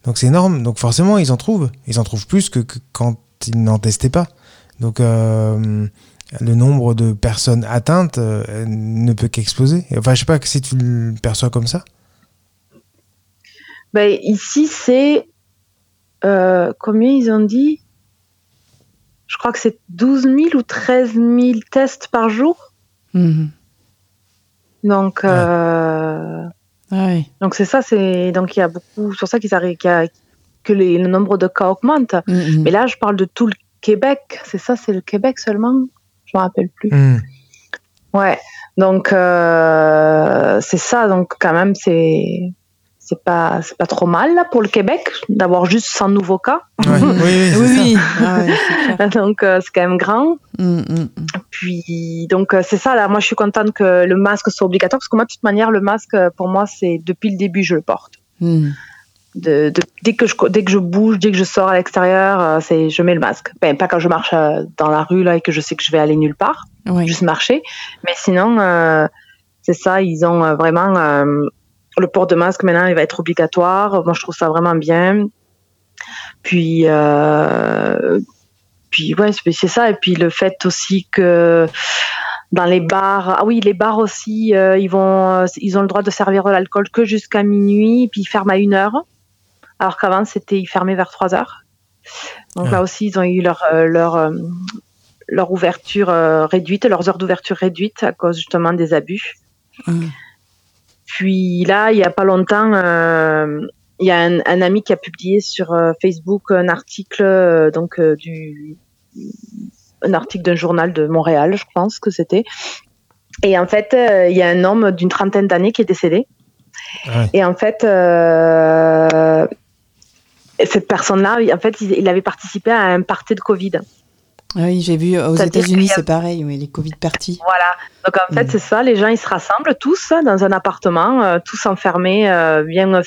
Donc c'est énorme. Donc forcément, ils en trouvent. Ils en trouvent plus que, que quand ils n'en testaient pas. Donc euh, le nombre de personnes atteintes euh, ne peut qu'exploser. Enfin, je sais pas si tu le perçois comme ça. Ben, ici, c'est euh, combien ils ont dit? Je crois que c'est 12 000 ou 13 000 tests par jour. Mhm. Donc, euh, Ah donc c'est ça. C'est donc il y a beaucoup sur ça qu'ils arrivent, a- que les- le nombre de cas augmente. Mhm. Mais là, je parle de tout le Québec. C'est ça, c'est le Québec seulement? Je me rappelle plus. Hmm. Ouais. Donc euh, c'est ça. Donc quand même, c'est c'est pas c'est pas trop mal là pour le Québec d'avoir juste 100 nouveaux cas. Ouais. Oui, oui. Donc euh, c'est quand même grand. Mhm, mhm. Puis donc euh, c'est ça là. Moi je suis contente que le masque soit obligatoire parce que moi de toute manière le masque euh, pour moi c'est depuis le début je le porte. De, de- dès que je dès que je bouge, dès que je sors à l'extérieur, euh, c'est je mets le masque. Ben, pas quand je marche euh, dans la rue là et que je sais que je vais aller nulle part. Juste marcher. Mais sinon, euh, c'est ça, ils ont vraiment le port de masque maintenant, il va être obligatoire. Moi, je trouve ça vraiment bien. Puis, euh, puis ouais, c'est ça. Et puis le fait aussi que dans les bars, ah oui, les bars aussi, euh, ils vont, ils ont le droit de servir de l'alcool que jusqu'à minuit, puis ils ferment à une heure. Alors qu'avant, c'était ils fermaient vers 3 heures. Donc Ah. là aussi, ils ont eu leur euh, leur euh, leur ouverture euh, réduite, leurs heures d'ouverture réduites à cause justement des abus. Mhm. Puis là, il y a pas longtemps, euh, il y a un, un ami qui a publié sur euh, Facebook un article euh, donc du un article d'un journal de Montréal, je pense que c'était. Et en fait, il y a un homme d'une trentaine d'années qui est décédé. Ouais. Et en fait, cette personne-là, en fait, il, il avait participé à un party de Covid. Ah oui, j'ai vu aux C'est-à-dire États-Unis, a- c'est pareil, oui, les Covid parties. Voilà. Donc en fait, Mm. c'est ça. Les gens, ils se rassemblent tous dans un appartement, euh, tous enfermés, euh, bien. euh,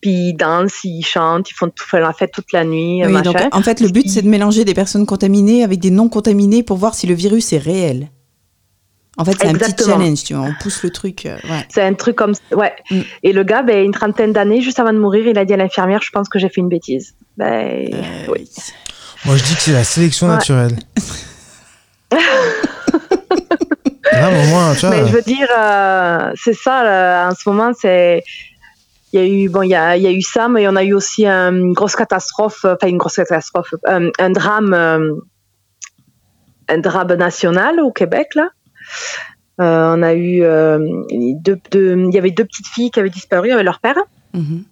puis ils dansent, ils chantent, ils font tout, font la fête toute la nuit, euh, Oui, machin. donc en fait, le but, c'est de mélanger des personnes contaminées avec des non contaminées pour voir si le virus est réel. En fait, c'est un petit challenge, tu vois. On pousse le truc. euh, ouais. C'est un truc comme ouais. Mm. Et le gars, ben, une trentaine d'années, juste avant de mourir, il a dit à l'infirmière, je pense que j'ai fait une bêtise. Ben, Euh, oui. Moi, je dis que c'est la sélection Ouais. naturelle. Au moins, tu vois. Mais je veux dire, euh, c'est ça, là, en ce moment, c'est. Il y a eu, bon, il y a, il y a eu ça, mais on a eu aussi euh, une grosse catastrophe, euh, enfin une grosse catastrophe, euh, un drame, euh, un drame national au Québec, là. Euh, on a eu euh, deux, deux- il y avait deux petites filles qui avaient disparu avec leur père. Mhm.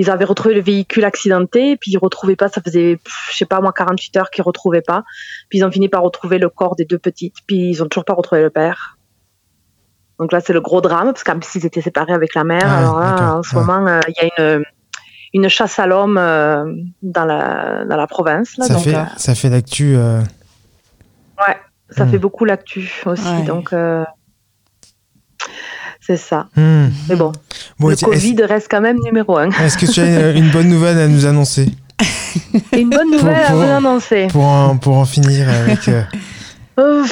Ils avaient retrouvé le véhicule accidenté, puis ils retrouvaient pas. Ça faisait, je sais pas moi, 48 heures qu'ils retrouvaient pas. Puis ils ont fini par retrouver le corps des deux petites. Puis ils ont toujours pas retrouvé le père. Donc là, c'est le gros drame parce qu'ils étaient séparés avec la mère. Ah, Alors là, en ce Ouais. moment, euh, il y a une une chasse à l'homme euh, dans la dans la province. Là, ça, donc, fait, euh, ça fait l'actu. euh, ça Hmm. fait beaucoup l'actu aussi. Ouais. Donc euh, c'est ça. hmm. Mais bon, Bon, le Covid reste quand même numéro un. Est-ce que tu as une, bonne nouvelle à nous annoncer une bonne nouvelle pour- à vous annoncer. pour en, pour en finir avec. euh, Oh,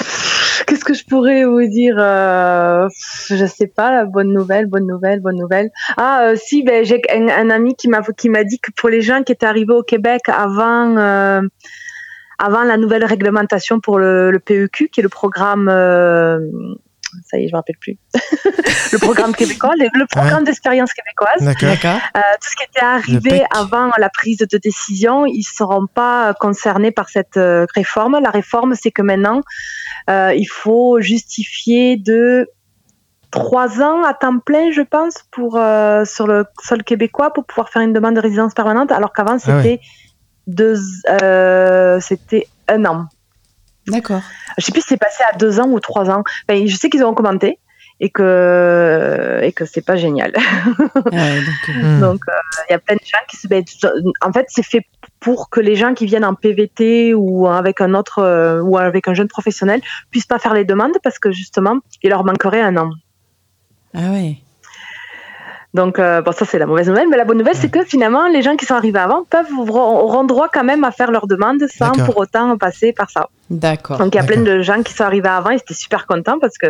Qu'est-ce que je pourrais vous dire euh, Je sais pas, la bonne nouvelle, bonne nouvelle, bonne nouvelle. Ah, euh, si, ben, j'ai un, un ami qui m'a qui m'a dit que pour les gens qui étaient arrivés au Québec avant euh, avant la nouvelle réglementation pour le, le PEQ, qui est le programme, ça y est, je me rappelle plus, le programme québécois, le, le programme d'expérience québécoise. D'accord. D'accord. Euh, tout ce qui était arrivé avant la prise de décision, ils seront pas concernés par cette euh, réforme. La réforme, c'est que maintenant, euh, il faut justifier de trois ans à temps plein, je pense, pour euh, sur le sol québécois pour pouvoir faire une demande de résidence permanente, alors qu'avant Ah ouais. c'était deux, euh, c'était un an. D'accord. Je sais plus si c'est passé à deux ans ou trois ans. Enfin, je sais qu'ils ont commenté et que et que c'est pas génial. Ouais, donc, euh, Hmm. Euh, il y a plein de gens qui se. ben, en fait, c'est fait pour que les gens qui viennent en PVT ou avec un autre euh, ou avec un jeune professionnel puissent pas faire les demandes parce que justement, il leur manquerait un an. Ah ouais. Donc, euh, bon, ça c'est la mauvaise nouvelle, mais la bonne nouvelle, c'est que finalement, les gens qui sont arrivés avant peuvent auront droit quand même à faire leurs demandes sans pour autant passer par ça. D'accord. Donc, il y a plein de gens qui sont arrivés avant, ils étaient super contents parce que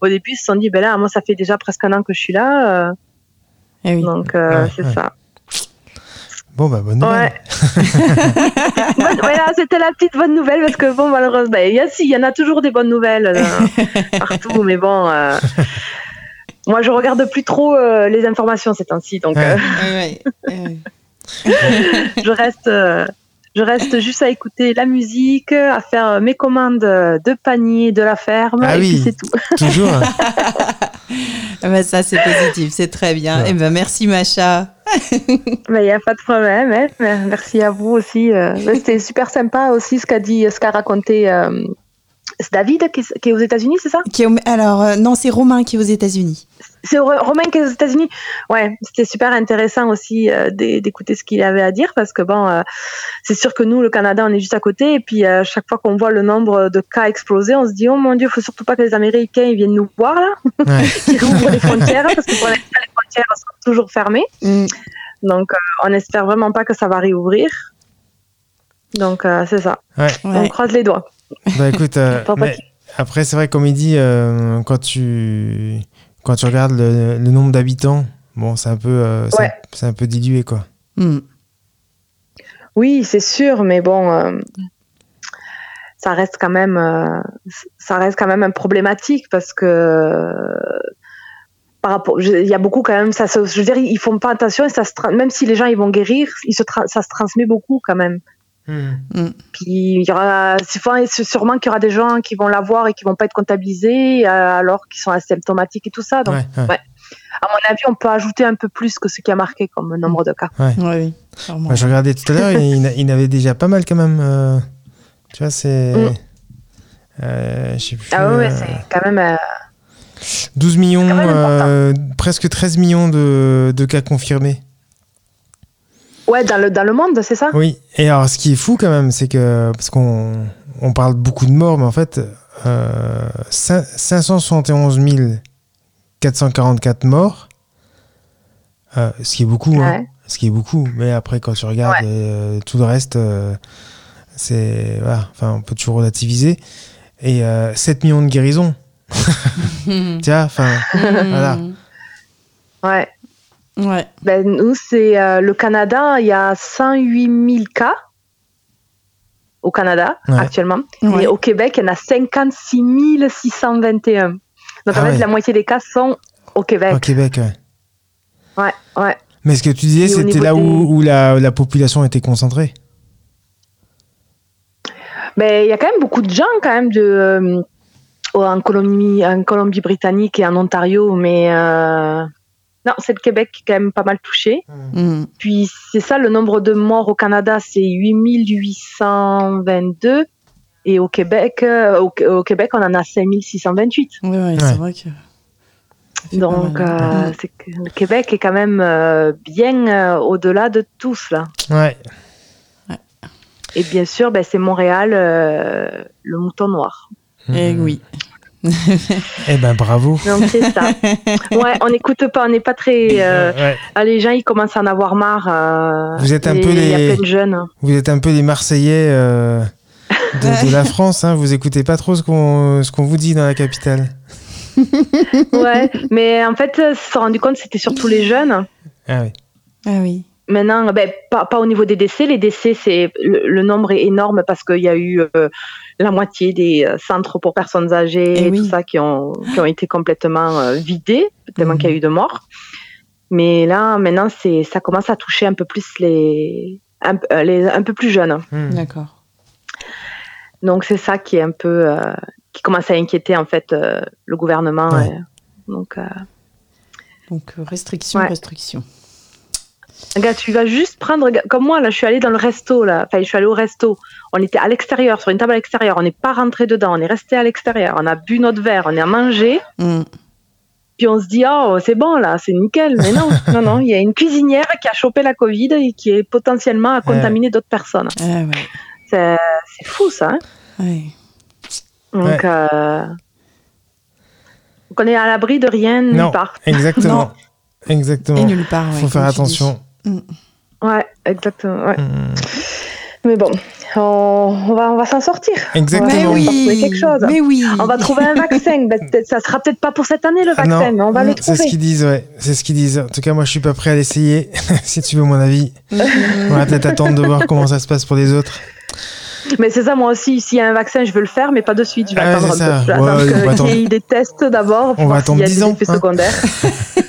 au début, ils se sont dit, ben là, moi, ça fait déjà presque un an que je suis là, euh, Eh oui. donc euh, Ouais, c'est ouais. ça. Bon, bah, bonne nouvelle. Ouais. Voilà, c'était la petite bonne nouvelle parce que bon, malheureusement, ben, il y a si, il y en a toujours des bonnes nouvelles euh, partout, mais bon. Moi, je regarde plus trop euh, les informations ces temps-ci, donc. Ouais. euh, ouais, ouais. je reste. euh, je reste juste à écouter la musique, à faire mes commandes de panier de la ferme, Ah et oui. puis c'est tout. Toujours. Bah, ça, c'est positif, c'est très bien. Ouais. Eh ben, merci, Macha. Il n'y a pas de problème. hein. Merci à vous aussi. C'était super sympa aussi ce qu'a dit, ce qu'a raconté euh, c'est David qui est, qui est aux États-Unis, c'est ça? Qui est au- Alors, euh, non, c'est Romain qui est aux États-Unis. C'est Ro- Romain qui est aux États-Unis? Ouais, c'était super intéressant aussi euh, d'é- d'écouter ce qu'il avait à dire parce que bon, euh, c'est sûr que nous, le Canada, on est juste à côté et puis euh, chaque fois qu'on voit le nombre de cas exploser, on se dit oh mon Dieu, faut surtout pas que les Américains ils viennent nous voir là, Ouais. qu'ils rouvrent les frontières parce que pour l'instant les frontières sont toujours fermées. Donc, euh, on espère vraiment pas que ça va réouvrir. Donc, euh, c'est ça. Ouais. On Ouais. croise les doigts. Bah écoute, euh, mais après c'est vrai comme il dit, euh, quand tu quand tu regardes le, le nombre d'habitants, bon c'est un peu euh, c'est- Ouais. c'est un peu dilué quoi. Mm. Oui, c'est sûr, mais bon, euh, ça reste quand même, euh, ça reste quand même un problématique parce que par rapport, il y a beaucoup quand même, ça, se- je veux dire, ils font pas attention et ça se, même si les gens ils vont guérir, ils se ça se transmet beaucoup quand même. Puis il y aura, sûrement qu'il y aura des gens qui vont l'avoir et qui vont pas être comptabilisés euh, alors qu'ils sont asymptomatiques et tout ça. Donc, Ouais, ouais. ouais. à mon avis, on peut ajouter un peu plus que ce qui a marqué comme nombre de cas. Oui. Bah, je regardais tout à l'heure, il, il, avait déjà pas mal quand même. euh, tu vois, c'est. Mm. euh, je sais plus. Ah ouais, ouais, euh, c'est quand même. euh, 12 millions, quand même important. euh, presque 13 millions de, de cas confirmés. Ouais, dans le, dans le monde, c'est ça? Oui, et alors ce qui est fou quand même, c'est que, parce qu'on on parle beaucoup de morts, mais en fait, euh, cin- 571 444 morts, euh, ce qui est beaucoup, hein, ce qui est beaucoup, mais après quand tu regardes Ouais. euh, tout le reste, euh, c'est, voilà, enfin on peut toujours relativiser, et euh, 7 millions de guérisons, vois, enfin, voilà. Ouais. Ouais. Ben, nous, c'est euh, le Canada, il y a 108 000 cas au Canada Ouais. actuellement. Ouais. Et au Québec, il y en a 56 621. Donc Ah en fait, ouais. la moitié des cas sont au Québec. Au Québec, ouais. Ouais, ouais. Mais ce que tu disais, c'était là où, des- où la, la population était concentrée. Ben, il y a quand même beaucoup de gens quand même de, euh, en, Colombie, en Colombie-Britannique et en Ontario, mais euh, non, c'est le Québec qui est quand même pas mal touché. Mm. Puis c'est ça, le nombre de morts au Canada, c'est 8822. Et au Québec, euh, au, au Québec, on en a 5628. Ouais, ouais, Ouais. c'est vrai que. Donc, euh, c'est que le Québec est quand même euh, bien euh, au-delà de tous, là. Ouais. Et bien sûr, ben, c'est Montréal, euh, le mouton noir. Eh Mhm. oui. Eh ben bravo. Donc, c'est ça. Ouais, on n'écoute pas, on n'est pas très. euh, Ouais. ah, les gens, ils commencent à en avoir marre. euh, Vous êtes un et peu Il y a les- plein de jeunes. Vous êtes un peu les Marseillais euh, de, de la France. Hein. Vous écoutez pas trop ce qu'on ce qu'on vous dit dans la capitale. Ouais, mais en fait, euh, se sont rendu compte, c'était surtout les jeunes. Ah oui. Ah oui. Maintenant, ben, pas, pas au niveau des décès. Les décès, c'est le, le nombre est énorme parce qu'il y a eu euh, la moitié des euh, centres pour personnes âgées Eh et oui. tout ça qui ont, qui ont été complètement euh, vidés, tellement Mhm. qu'il y a eu de morts. Mais là, maintenant, c'est ça commence à toucher un peu plus les un, euh, les, un peu plus jeunes. Hmm. D'accord. Donc c'est ça qui est un peu euh, qui commence à inquiéter en fait euh, le gouvernement. Ouais. euh, donc euh, Donc, restriction, Ouais. restriction. Regarde, tu vas juste prendre, comme moi, là, je suis allée dans le resto, là. Enfin, je suis allée au resto. On était à l'extérieur, sur une table à l'extérieur. On n'est pas rentré dedans. On est resté à l'extérieur. On a bu notre verre. On est à manger. Mm. Puis on se dit, oh, c'est bon, là, c'est nickel. Mais non, non, non. Il y a une cuisinière qui a chopé la Covid et qui est potentiellement à contaminer d'autres personnes. Ah ouais. C'est c'est fou, ça. hein. ouais. Donc, Ouais. euh, donc, on est à l'abri de rien nulle Non. part. Exactement. Exactement. Et nulle part. ouais, Faut faire comme attention. Ouais, exactement. Ouais. Hmm. Mais bon, on, on va, on va s'en sortir. Mais Exactement. On va trouver oui. quelque chose. Mais oui. On va trouver un vaccin. Peut-être- ça sera peut-être pas pour cette année le Ah vaccin, mais on va le c'est ce trouver. qu'ils disent, ouais. C'est ce qu'ils disent. En tout cas, moi, je suis pas prêt à l'essayer. si tu veux mon avis, on va peut-être attendre de voir comment ça se passe pour les autres. Mais c'est ça, moi aussi, s'il y a un vaccin, je veux le faire, mais pas de suite. Je vais Ah attendre un c'est peu. ça. Je vais Ouais, attendre on va qu'il attendre. y ait des tests d'abord. On va attendre a 10 des ans, hein. secondaires.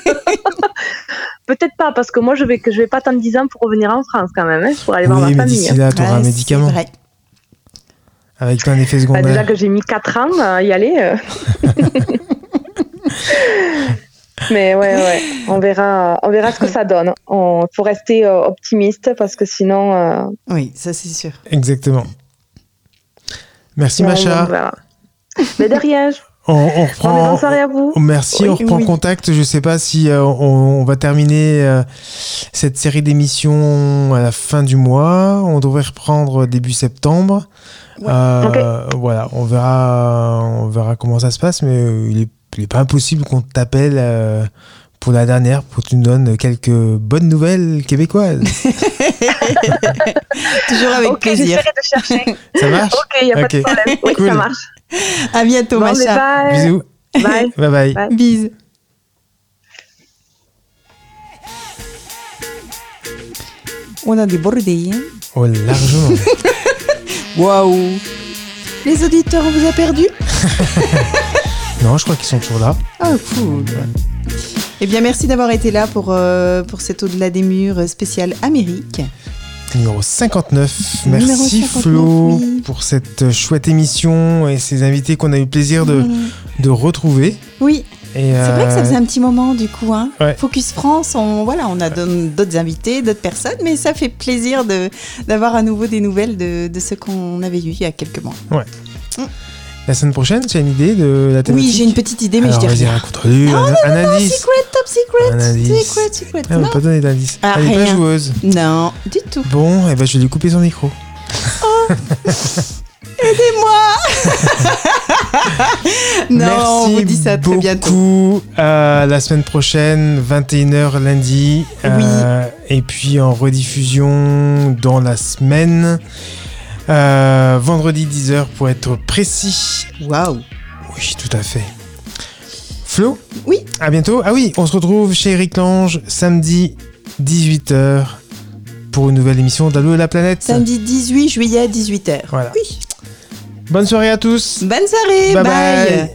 peut-être pas, parce que moi, je vais, que je vais pas attendre 10 ans pour revenir en France quand même, hein, pour aller voir Oui, ma mais famille. d'ici là, tu auras Ouais, un médicament vrai. avec plein d'effets Bah, secondaires. déjà que j'ai mis 4 ans à y aller. euh. Mais ouais, ouais, on verra, on verra ce que ça donne. Il faut rester euh, optimiste parce que sinon. euh, Oui, ça c'est sûr. Exactement. Merci on- Macha. Mais de rien. On, reprend. bonne soirée à vous. Merci, on reprend oui. contact. Je sais pas si euh, on, on va terminer euh, cette série d'émissions à la fin du mois. On devrait reprendre début septembre. Euh, Voilà, on verra, on verra comment ça se passe, mais il est, il est pas impossible qu'on t'appelle pour la dernière, pour que tu nous donnes quelques bonnes nouvelles québécoises. Toujours avec ok, plaisir. de chercher. ça marche ok, il n'y a pas de problème. Oui, Cool. ça marche. À bientôt, Bon, mais Macha. bye. Bisous. Bye. Bye bye. Bye. Bise. On a débordé. hein. Oh, largement. Waouh. Les auditeurs, on vous a perdu? Non, je crois qu'ils sont toujours là. Oh, cool. Eh bien, merci d'avoir été là pour, euh, pour cet Au-delà des murs spécial Amérique. Numéro 59. Numéro Merci 59, Flo oui. pour cette chouette émission et ces invités qu'on a eu plaisir de, Mmh. de retrouver. Oui, c'est vrai que ça euh, faisait un petit moment du coup. Hein. Ouais. Focus France, on, voilà, on a d'autres invités, d'autres personnes, mais ça fait plaisir d'avoir à nouveau des nouvelles de, de ce qu'on avait eu il y a quelques mois. La semaine prochaine, tu as une idée de la thématique Oui, j'ai une petite idée, mais Alors, je vas-y, rien. raconte-lui un, un indice. Secret, secret, Un indice. secret, secret. Ah, on va pas donner d'indice. Ah, Elle est pas rien. joueuse. non, du tout. Bon, et ben, je vais lui couper son micro. Non, Merci on vous dit ça très bientôt. beaucoup. À la semaine prochaine, 21h lundi. Euh, et puis en rediffusion dans la semaine. Euh, vendredi 10h pour être précis. Waouh. Oui, tout à fait. Flo Oui. À bientôt. Ah oui, on se retrouve chez Eric Lange samedi 18h pour une nouvelle émission d'Allo la planète. Samedi 18 juillet à 18h. Voilà. Oui. Bonne soirée à tous. Bonne soirée, Bye bye. bye.